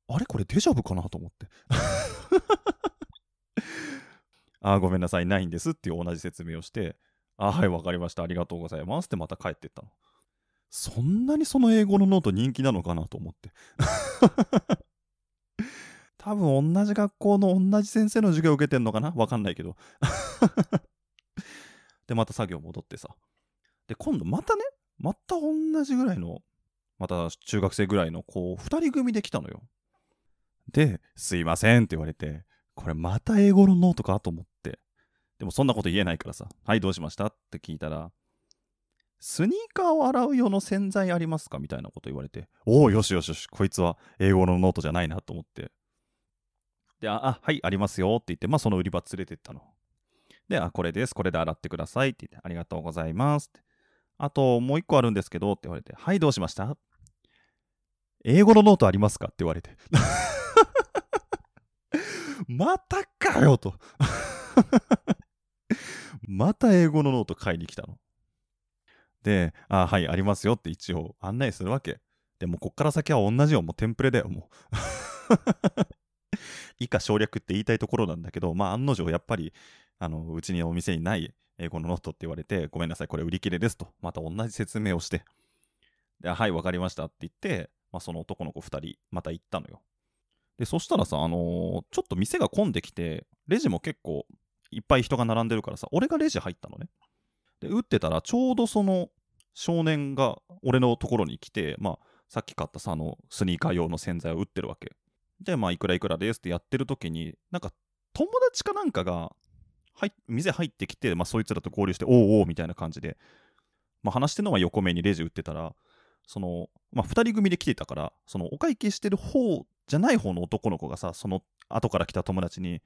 あれ？これデジャブかなと思って。あごめんなさい、ないんですっていう同じ説明をして、あはい、わかりました。ありがとうございますってまた帰ってったの。そんなにその英語のノート人気なのかなと思って。多分同じ学校の同じ先生の授業を受けてんのかな？わかんないけど。で、また作業戻ってさ。で、今度またね、また同じぐらいの、また中学生ぐらいの子、2人組で来たのよ。で、すいませんって言われて、これまた英語のノートか？と思って。でもそんなこと言えないからさ、はい、どうしました？って聞いたら、スニーカーを洗う用の洗剤ありますか？みたいなこと言われて、おお、よしよしよし、こいつは英語のノートじゃないなと思って。で、あ、あはい、ありますよって言って、まあその売り場連れてったの。で、あ、これです、これで洗ってくださいって言って、ありがとうございますって。あと、もう一個あるんですけどって言われて、はい、どうしました？英語のノートありますか？って言われて。またかよと また英語のノート買いに来たの。で、あ、はい、ありますよって一応案内するわけ。でも、こっから先は同じよ。もうテンプレだよ、もう。以下省略って言いたいところなんだけど、まあ、案の定、やっぱり、あの、うちにお店にない英語のノートって言われて、ごめんなさい、これ売り切れですと。また同じ説明をして。で、はい、わかりましたって言って、まあ、その男の子2人、また行ったのよ。で、そしたらさ、あのー、ちょっと店が混んできて、レジも結構いっぱい人が並んでるからさ、俺がレジ入ったのね。で、打ってたら、ちょうどその少年が俺のところに来て、まあ、さっき買ったさ、あの、スニーカー用の洗剤を打ってるわけ。で、まあ、いくらいくらですってやってる時に、なんか、友達かなんかが、はい、店入ってきて、まあ、そいつらと合流して、おうおうみたいな感じで、まあ、話してるのは横目にレジ打ってたら、その、まあ、2人組で来てたから、そのお会計してる方じゃない方の男の子がさ、その後から来た友達に、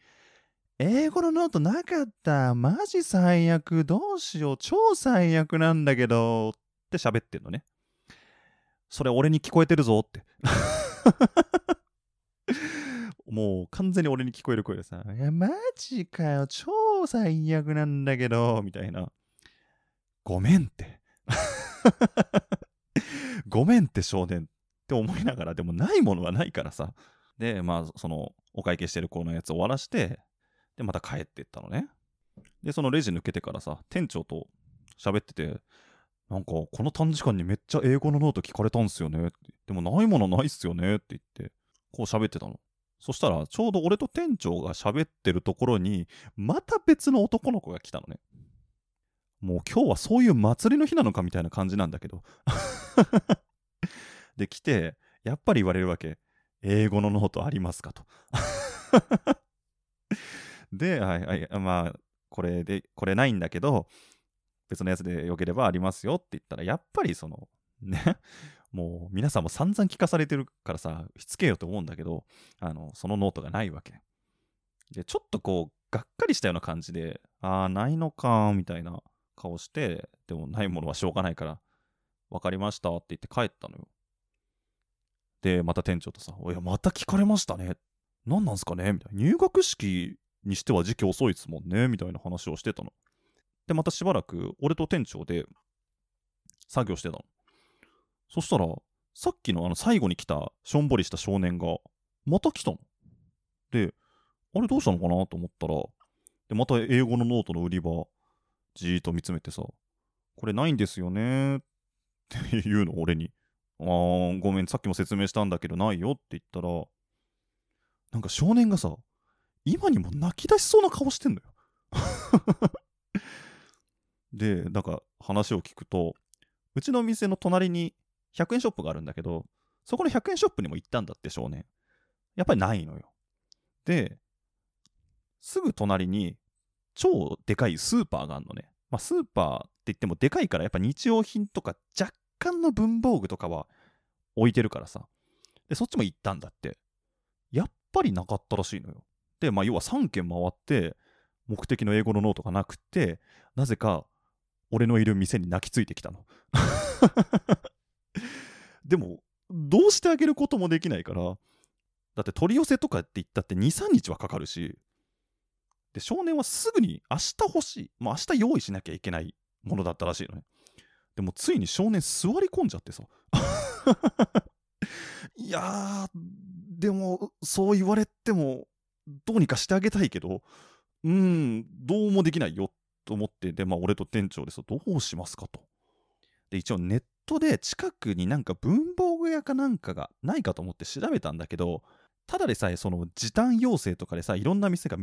英語のノートなかった。マジ最悪。どうしよう。超最悪なんだけど。って喋ってんのね。それ俺に聞こえてるぞって。もう完全に俺に聞こえる声でさ、いや、マジかよ。超最悪なんだけど。みたいな。ごめんって。ごめんって少年って思いながら、でもないものはないからさ。で、まあ、その、お会計してる子のやつ終わらして、で、また帰ってったのね。で、そのレジ抜けてからさ、店長と喋ってて、なんか、この短時間にめっちゃ英語のノート聞かれたんすよね。でも、ないものないっすよね。って言って、こう喋ってたの。そしたら、ちょうど俺と店長が喋ってるところに、また別の男の子が来たのね。もう今日はそういう祭りの日なのかみたいな感じなんだけど。で、来て、やっぱり言われるわけ。英語のノートありますかと。で、はいはい、まあ、これで、これないんだけど、別のやつでよければありますよって言ったら、やっぱりその、ね、もう皆さんも散々聞かされてるからさ、しつけようと思うんだけど、あの、そのノートがないわけ。で、ちょっとこう、がっかりしたような感じで、ああ、ないのか、みたいな顔して、でもないものはしょうがないから、わかりましたって言って帰ったのよ。で、また店長とさ、いや、また聞かれましたね。何なんすかね？みたいな。入学式にしては時期遅いですもんね？みたいな話をしてたの。で、またしばらく、俺と店長で作業してたの。そしたら、さっきのあの最後に来たしょんぼりした少年が、また来たの？で、あれどうしたのかなと思ったら、で、また英語のノートの売り場、じーっと見つめてさ、これないんですよね？って言うの、俺に。あー、ごめん、さっきも説明したんだけど、ないよって言ったら、なんか少年がさ、今にも泣き出しそうな顔してんのよ で、なんか話を聞くと、うちの店の隣に100円ショップがあるんだけど、そこの100円ショップにも行ったんだって少年。やっぱりないのよ。で、すぐ隣に超でかいスーパーがあるのね。まあ、スーパーって言ってもでかいからやっぱ日用品とか若干の文房具とかは置いてるからさ。で、そっちも行ったんだって。やっぱりなかったらしいのよ。で、まあ、要は3軒回って、目的の英語のノートがなくて、なぜか俺のいる店に泣きついてきたの。でも、どうしてあげることもできないから、だって取り寄せとかって言ったって2、3日はかかるし、で、少年はすぐに明日欲しい、もう明日用意しなきゃいけないものだったらしいのね。でもついに少年座り込んじゃってさ。いやー、でもそう言われてもどうにかしてあげたいけど、うん、どうもできないよと思って、で、まあ俺と店長でさ、どうしますかと。で、一応ネットで近くになんか文房具屋かなんかがないかと思って調べたんだけど、ただでさえその時短要請とかでさ、いろんな店が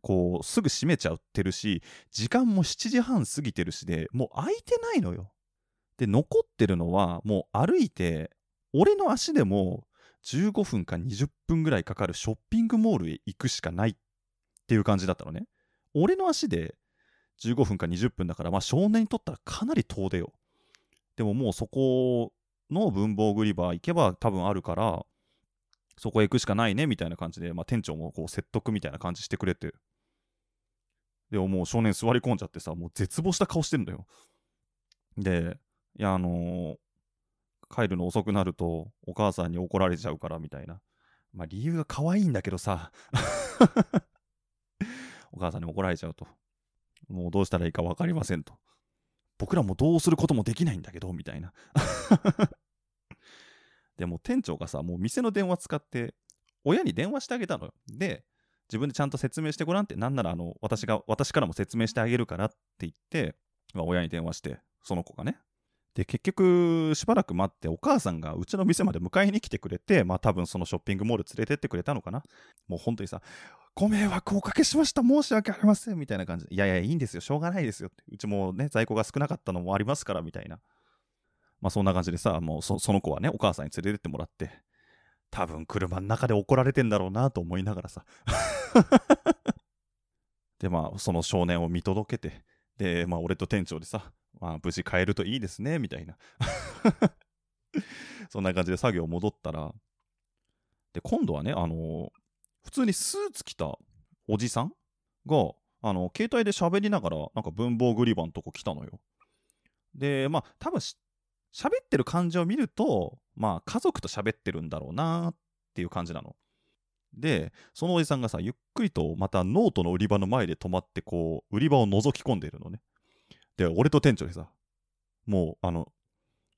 こう、すぐ閉めちゃってるし、時間も7時半過ぎてるしで、もう空いてないのよ。で、残ってるのは、もう歩いて、俺の足でも15分か20分ぐらいかかるショッピングモールへ行くしかないっていう感じだったのね。俺の足で15分か20分だから、まあ少年にとったらかなり遠出よ。でももうそこの文房具売り場行けば多分あるから、そこへ行くしかないねみたいな感じで、まあ、店長もこう説得みたいな感じしてくれて。でももう少年座り込んじゃってさ、もう絶望した顔してんだよ。で、いや、あのー、帰るの遅くなるとお母さんに怒られちゃうからみたいな。まあ理由が可愛いんだけどさ。お母さんに怒られちゃうと。もうどうしたらいいか分かりませんと。僕らもどうすることもできないんだけど、みたいな。でも店長がさ、もう店の電話使って、親に電話してあげたのよ。で、自分でちゃんと説明してごらんって、なんならあの、私が、私からも説明してあげるからって言って、まあ、親に電話して、その子がね。で、結局、しばらく待って、お母さんがうちの店まで迎えに来てくれて、まあ多分そのショッピングモール連れてってくれたのかな。もう本当にさ、ご迷惑をおかけしました、申し訳ありません、みたいな感じで、いやいや、いいんですよ、しょうがないですよって。うちもね、在庫が少なかったのもありますから、みたいな。まあそんな感じでさ、もうその子はね、お母さんに連れてってもらって、多分車の中で怒られてんだろうなと思いながらさ。で、まあその少年を見届けて、で、まあ俺と店長でさ、まあ無事帰るといいですね、みたいな。そんな感じで作業戻ったら、で、今度はね、あのー、普通にスーツ着たおじさんが、あの、携帯で喋りながら、なんか文房具売り場のとこ来たのよ。で、まあ、多分喋ってる感じを見ると、まあ家族と喋ってるんだろうなっていう感じなの。で、そのおじさんがさ、ゆっくりとまたノートの売り場の前で止まって、こう、売り場を覗き込んでいるのね。で、俺と店長でさ、もう、あの、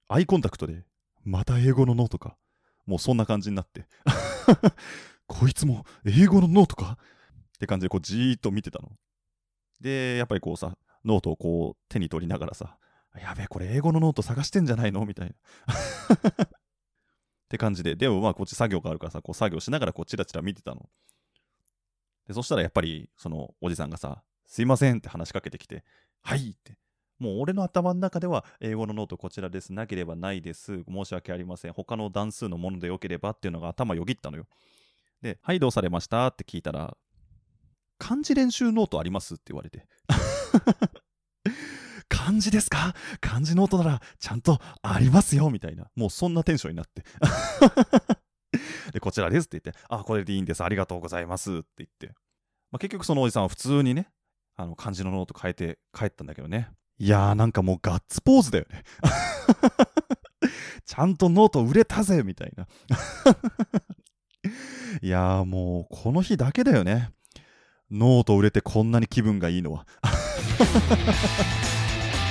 アイコンタクトで、また英語のノートか。もうそんな感じになって。こいつも英語のノートか？って感じでこうじーっと見てたの。で、やっぱりこうさ、ノートをこう手に取りながらさ、やべえ、これ英語のノート探してんじゃないの？みたいな。って感じで、でもまあこっち作業があるからさ、こう作業しながらこうチラチラ見てたの。で、そしたらやっぱりそのおじさんがさ、すいませんって話しかけてきて、はいって。もう俺の頭の中では英語のノートこちらです。なければないです。申し訳ありません。他の段数のものでよければっていうのが頭よぎったのよ。で、はい、どうされました？って聞いたら、漢字練習ノートあります？って言われて。漢字ですか漢字ノートならちゃんとありますよみたいな。もうそんなテンションになって で、こちらですって言って、あ、これでいいんです。ありがとうございますって言って。まあ、結局そのおじさんは普通にね、あの漢字のノート買えて帰ったんだけどね。いやーなんかもうガッツポーズだよね。ちゃんとノート売れたぜみたいな。いやーもうこの日だけだよね。ノート売れてこんなに気分がいいのは。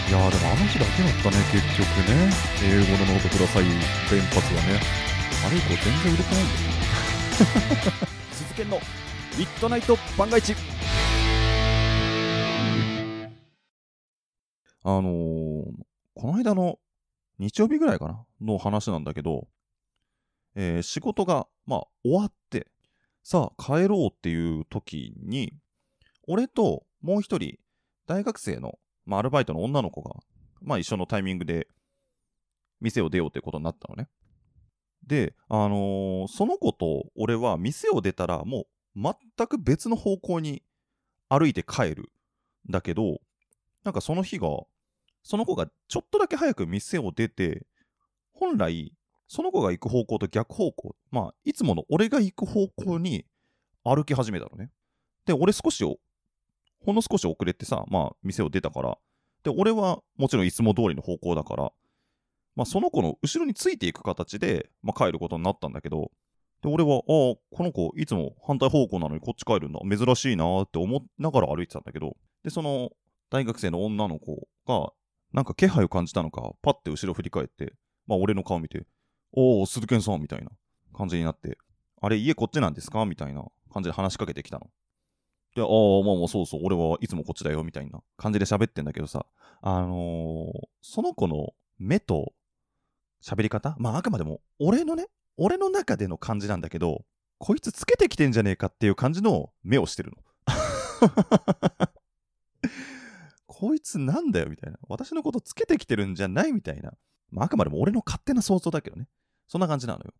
いやーでもあの日だけだったね、結局ね。英語のノートください連発はね。あれ以降全然売れてないんだよ。続けんの、ミッドナイト万が一。あのー、この間の日曜日ぐらいかなの話なんだけど、えー、仕事が、まあ、終わって、さあ、帰ろうっていう時に、俺ともう一人、大学生のまあ、アルバイトの女の子が、まあ、一緒のタイミングで店を出ようってことになったのね。で、あのー、その子と俺は店を出たらもう全く別の方向に歩いて帰る。だけど、なんかその日が、その子がちょっとだけ早く店を出て、本来、その子が行く方向と逆方向、まあ、いつもの俺が行く方向に歩き始めたのね。で、俺少しほんの少し遅れてさ、まあ、店を出たから、で、俺はもちろんいつも通りの方向だから、まあ、その子の後ろについていく形で、まあ、帰ることになったんだけど、で、俺は、ああ、この子、いつも反対方向なのにこっち帰るんだ。珍しいなって思いながら歩いてたんだけど、で、その、大学生の女の子が、なんか気配を感じたのか、パッて後ろ振り返って、まあ、俺の顔見て、おお、鈴賢さんみたいな感じになって、あれ、家こっちなんですか？みたいな感じで話しかけてきたの。で、ああ、まあまあそうそう、俺はいつもこっちだよ、みたいな感じで喋ってんだけどさ、あのー、その子の目と喋り方？まああくまでも俺のね、俺の中での感じなんだけど、こいつつけてきてんじゃねえかっていう感じの目をしてるの。こいつなんだよみたいな。私のことつけてきてるんじゃない？みたいな。まあ、あくまでも俺の勝手な想像だけどね。そんな感じなのよ。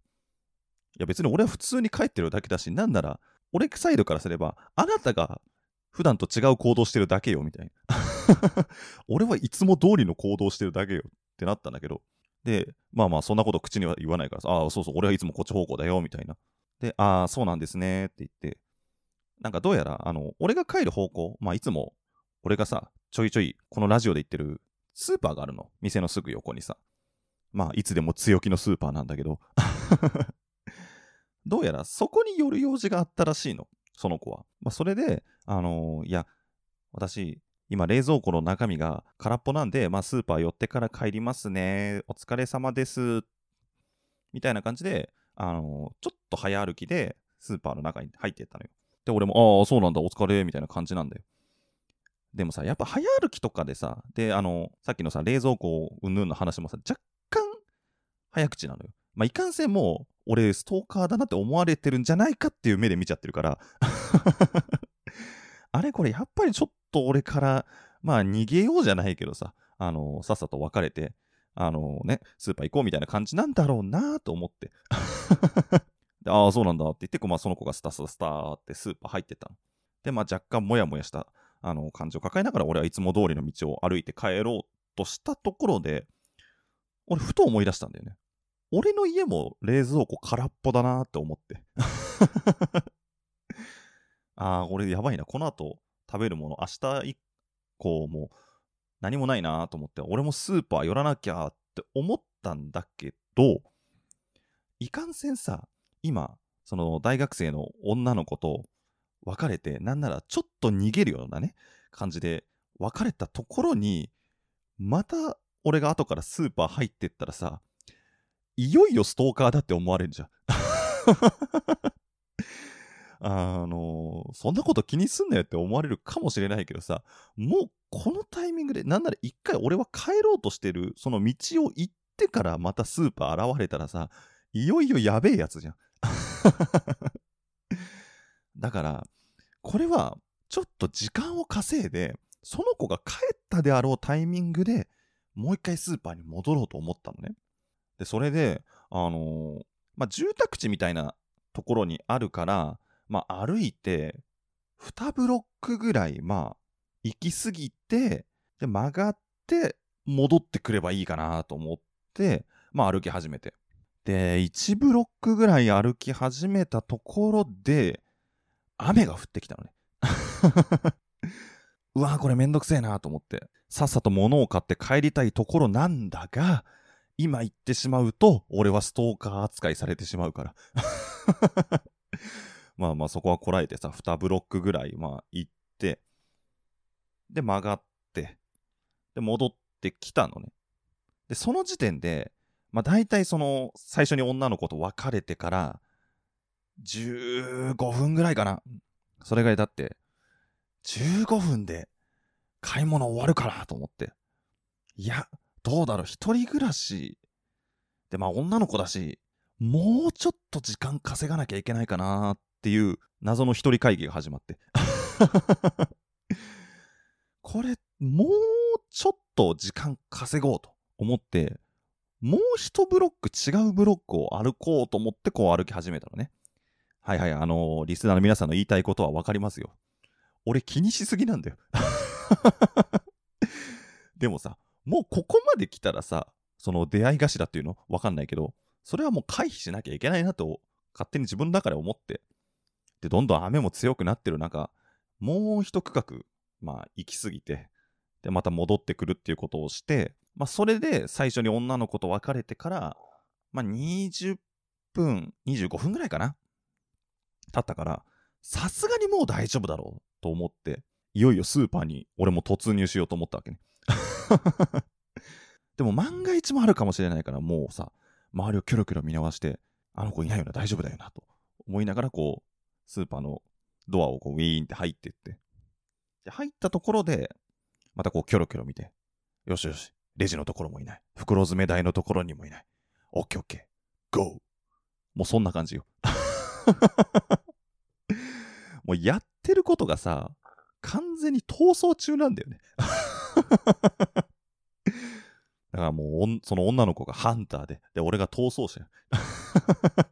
いや別に俺は普通に帰ってるだけだし、なんなら、俺サイドからすれば、あなたが普段と違う行動してるだけよ、みたいな。俺はいつも通りの行動してるだけよってなったんだけど。で、まあまあ、そんなこと口には言わないからさ、ああ、そうそう、俺はいつもこっち方向だよ、みたいな。で、ああ、そうなんですね、って言って、なんかどうやら、あの、俺が帰る方向、まあいつも、俺がさ、ちょいちょい、このラジオで言ってるスーパーがあるの。店のすぐ横にさ。まあ、いつでも強気のスーパーなんだけど。どうやらそこに寄る用事があったらしいの。その子は。まあ、それで、あのー、いや、私、今冷蔵庫の中身が空っぽなんで、まあ、スーパー寄ってから帰りますね。お疲れ様です。みたいな感じで、あのー、ちょっと早歩きでスーパーの中に入っていったのよ。で、俺も、ああ、そうなんだ、お疲れ、みたいな感じなんだよ。でもさ、やっぱ早歩きとかでさ、で、あの、さっきのさ、冷蔵庫うんぬんの話もさ、若早口なのよ。まあ、いかんせんもう、俺、ストーカーだなって思われてるんじゃないかっていう目で見ちゃってるから あれこれ、やっぱりちょっと俺から、まあ、逃げようじゃないけどさ、あの、さっさと別れて、あのね、スーパー行こうみたいな感じなんだろうなと思って ああ、そうなんだって言って、まあ、その子がスタスタスターってスーパー入ってたの。で、まあ、若干モヤモヤしたあの感情を抱えながら俺はいつも通りの道を歩いて帰ろうとしたところで、俺ふと思い出したんだよね。俺の家も冷蔵庫空っぽだなって思って。ああ、俺やばいな。この後食べるもの、明日以降も何もないなと思って、俺もスーパー寄らなきゃって思ったんだけど、いかんせんさ、今、その大学生の女の子と別れて、なんならちょっと逃げるようなね、感じで別れたところに、また俺が後からスーパー入ってったらさ、いよいよストーカーだって思われるじゃん。あのそんなこと気にすんなよって思われるかもしれないけどさ、もうこのタイミングで、なんなら一回俺は帰ろうとしてる、その道を行ってからまたスーパー現れたらさ、いよいよやべえやつじゃん。だから、これはちょっと時間を稼いで、その子が帰ったであろうタイミングでもう一回スーパーに戻ろうと思ったのね。で、それで、あのー、まあ、住宅地みたいなところにあるから、まあ、歩いて、2ブロックぐらい、まあ、行き過ぎて、で、曲がって、戻ってくればいいかなと思って、まあ、歩き始めて。で、1ブロックぐらい歩き始めたところで、雨が降ってきたのね。うわこれめんどくせえなと思って、さっさと物を買って帰りたいところなんだが、今行ってしまうと、俺はストーカー扱いされてしまうから。まあまあそこはこらえてさ、2ブロックぐらい、まあ行って、で曲がって、で戻ってきたのね。で、その時点で、まあ大体その、最初に女の子と別れてから、15分ぐらいかな。それぐらいだって、15分で買い物終わるかなと思って。いや、どうだろう、一人暮らし。で、まあ女の子だし、もうちょっと時間稼がなきゃいけないかなっていう謎の一人会議が始まって。これ、もうちょっと時間稼ごうと思って、もう一ブロック違うブロックを歩こうと思ってこう歩き始めたのね。はいはい、あのー、リスナーの皆さんの言いたいことはわかりますよ。俺気にしすぎなんだよ。でもさ、もうここまで来たらさ、その出会い頭っていうの？わかんないけど、それはもう回避しなきゃいけないなと、勝手に自分の中で思って、で、どんどん雨も強くなってる中、もう一区画、まあ、行き過ぎて、で、また戻ってくるっていうことをして、まあ、それで最初に女の子と別れてから、まあ、20分、25分ぐらいかな経ったから、さすがにもう大丈夫だろう。と思って、いよいよスーパーに俺も突入しようと思ったわけね。でも万が一もあるかもしれないから、もうさ、周りをキョロキョロ見回して、あの子いないよな、大丈夫だよな、と思いながら、こう、スーパーのドアをこうウィーンって入っていって、で、入ったところで、またこうキョロキョロ見て、よしよし、レジのところもいない。袋詰め台のところにもいない。オッケーオッケー、ゴーもうそんな感じよ。もうやってることがさ、完全に逃走中なんだよね。だからもう、その女の子がハンターで、で、俺が逃走者。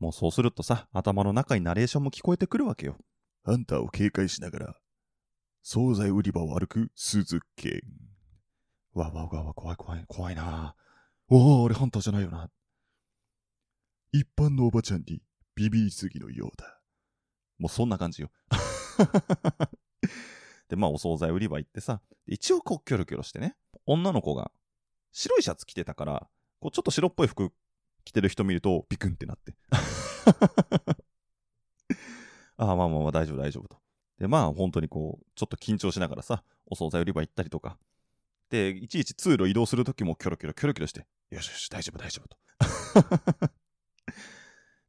もうそうするとさ、頭の中にナレーションも聞こえてくるわけよ。ハンターを警戒しながら、惣菜売り場を歩く鈴木。わわわわ、怖い怖い、怖いなおお、俺ハンターじゃないよな。一般のおばちゃんにビビりすぎのようだ。もうそんな感じよ。で、まあお惣菜売り場行ってさ、一応こうキョロキョロしてね、女の子が白いシャツ着てたから、こうちょっと白っぽい服着てる人見るとビクンってなって。ああ、まあまあまあ大丈夫大丈夫と。で、まあ本当にこう、ちょっと緊張しながらさ、お惣菜売り場行ったりとか。で、いちいち通路移動するときもキョロキョロキョロキョロして、よしよし、大丈夫大丈夫と。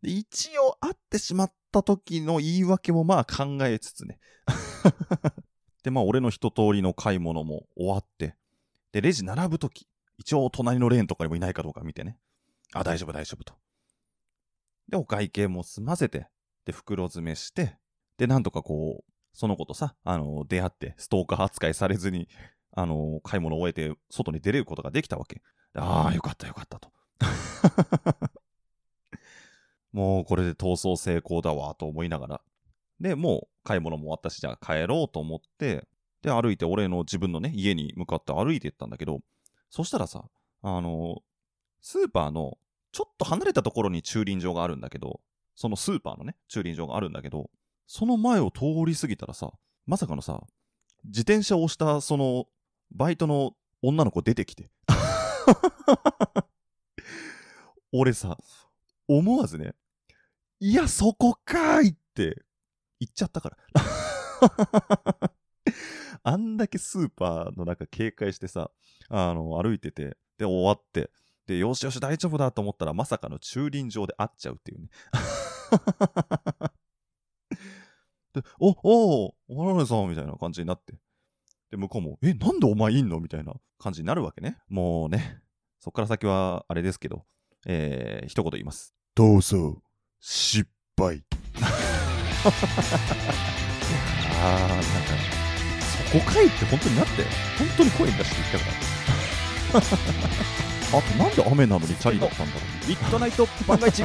で一応会ってしまった時の言い訳もまあ考えつつね。で、まあ俺の一通りの買い物も終わって、で、レジ並ぶ時、一応隣のレーンとかにもいないかどうか見てね。あ、大丈夫大丈夫と。で、お会計も済ませて、で、袋詰めして、で、なんとかこう、その子とさ、あの、出会って、ストーカー扱いされずに、あの、買い物を終えて、外に出れることができたわけ。ああ、よかったよかったと。もうこれで逃走成功だわと思いながら。で、もう買い物も終わったし、じゃあ帰ろうと思って、で、歩いて俺の自分のね、家に向かって歩いていったんだけど、そしたらさ、あの、スーパーのちょっと離れたところに駐輪場があるんだけど、そのスーパーのね、駐輪場があるんだけど、その前を通り過ぎたらさ、まさかのさ、自転車を押したそのバイトの女の子出てきて。俺さ、思わずね、いや、そこかーいって言っちゃったから。あんだけスーパーの中警戒してさ、あの、歩いてて、で、終わって、で、よしよし大丈夫だと思ったら、まさかの駐輪場で会っちゃうっていうね。で、お、おお、おられさんみたいな感じになって。で、向こうも、え、なんでお前いんの？みたいな感じになるわけね。もうね、そっから先はあれですけど、えー、一言言います。どうぞ、失敗。あー、なんか、そこかいって本当になって、本当に声に出して言ったから。あと、なんで雨なのにチャリだったんだろう。ミッドナイト万が一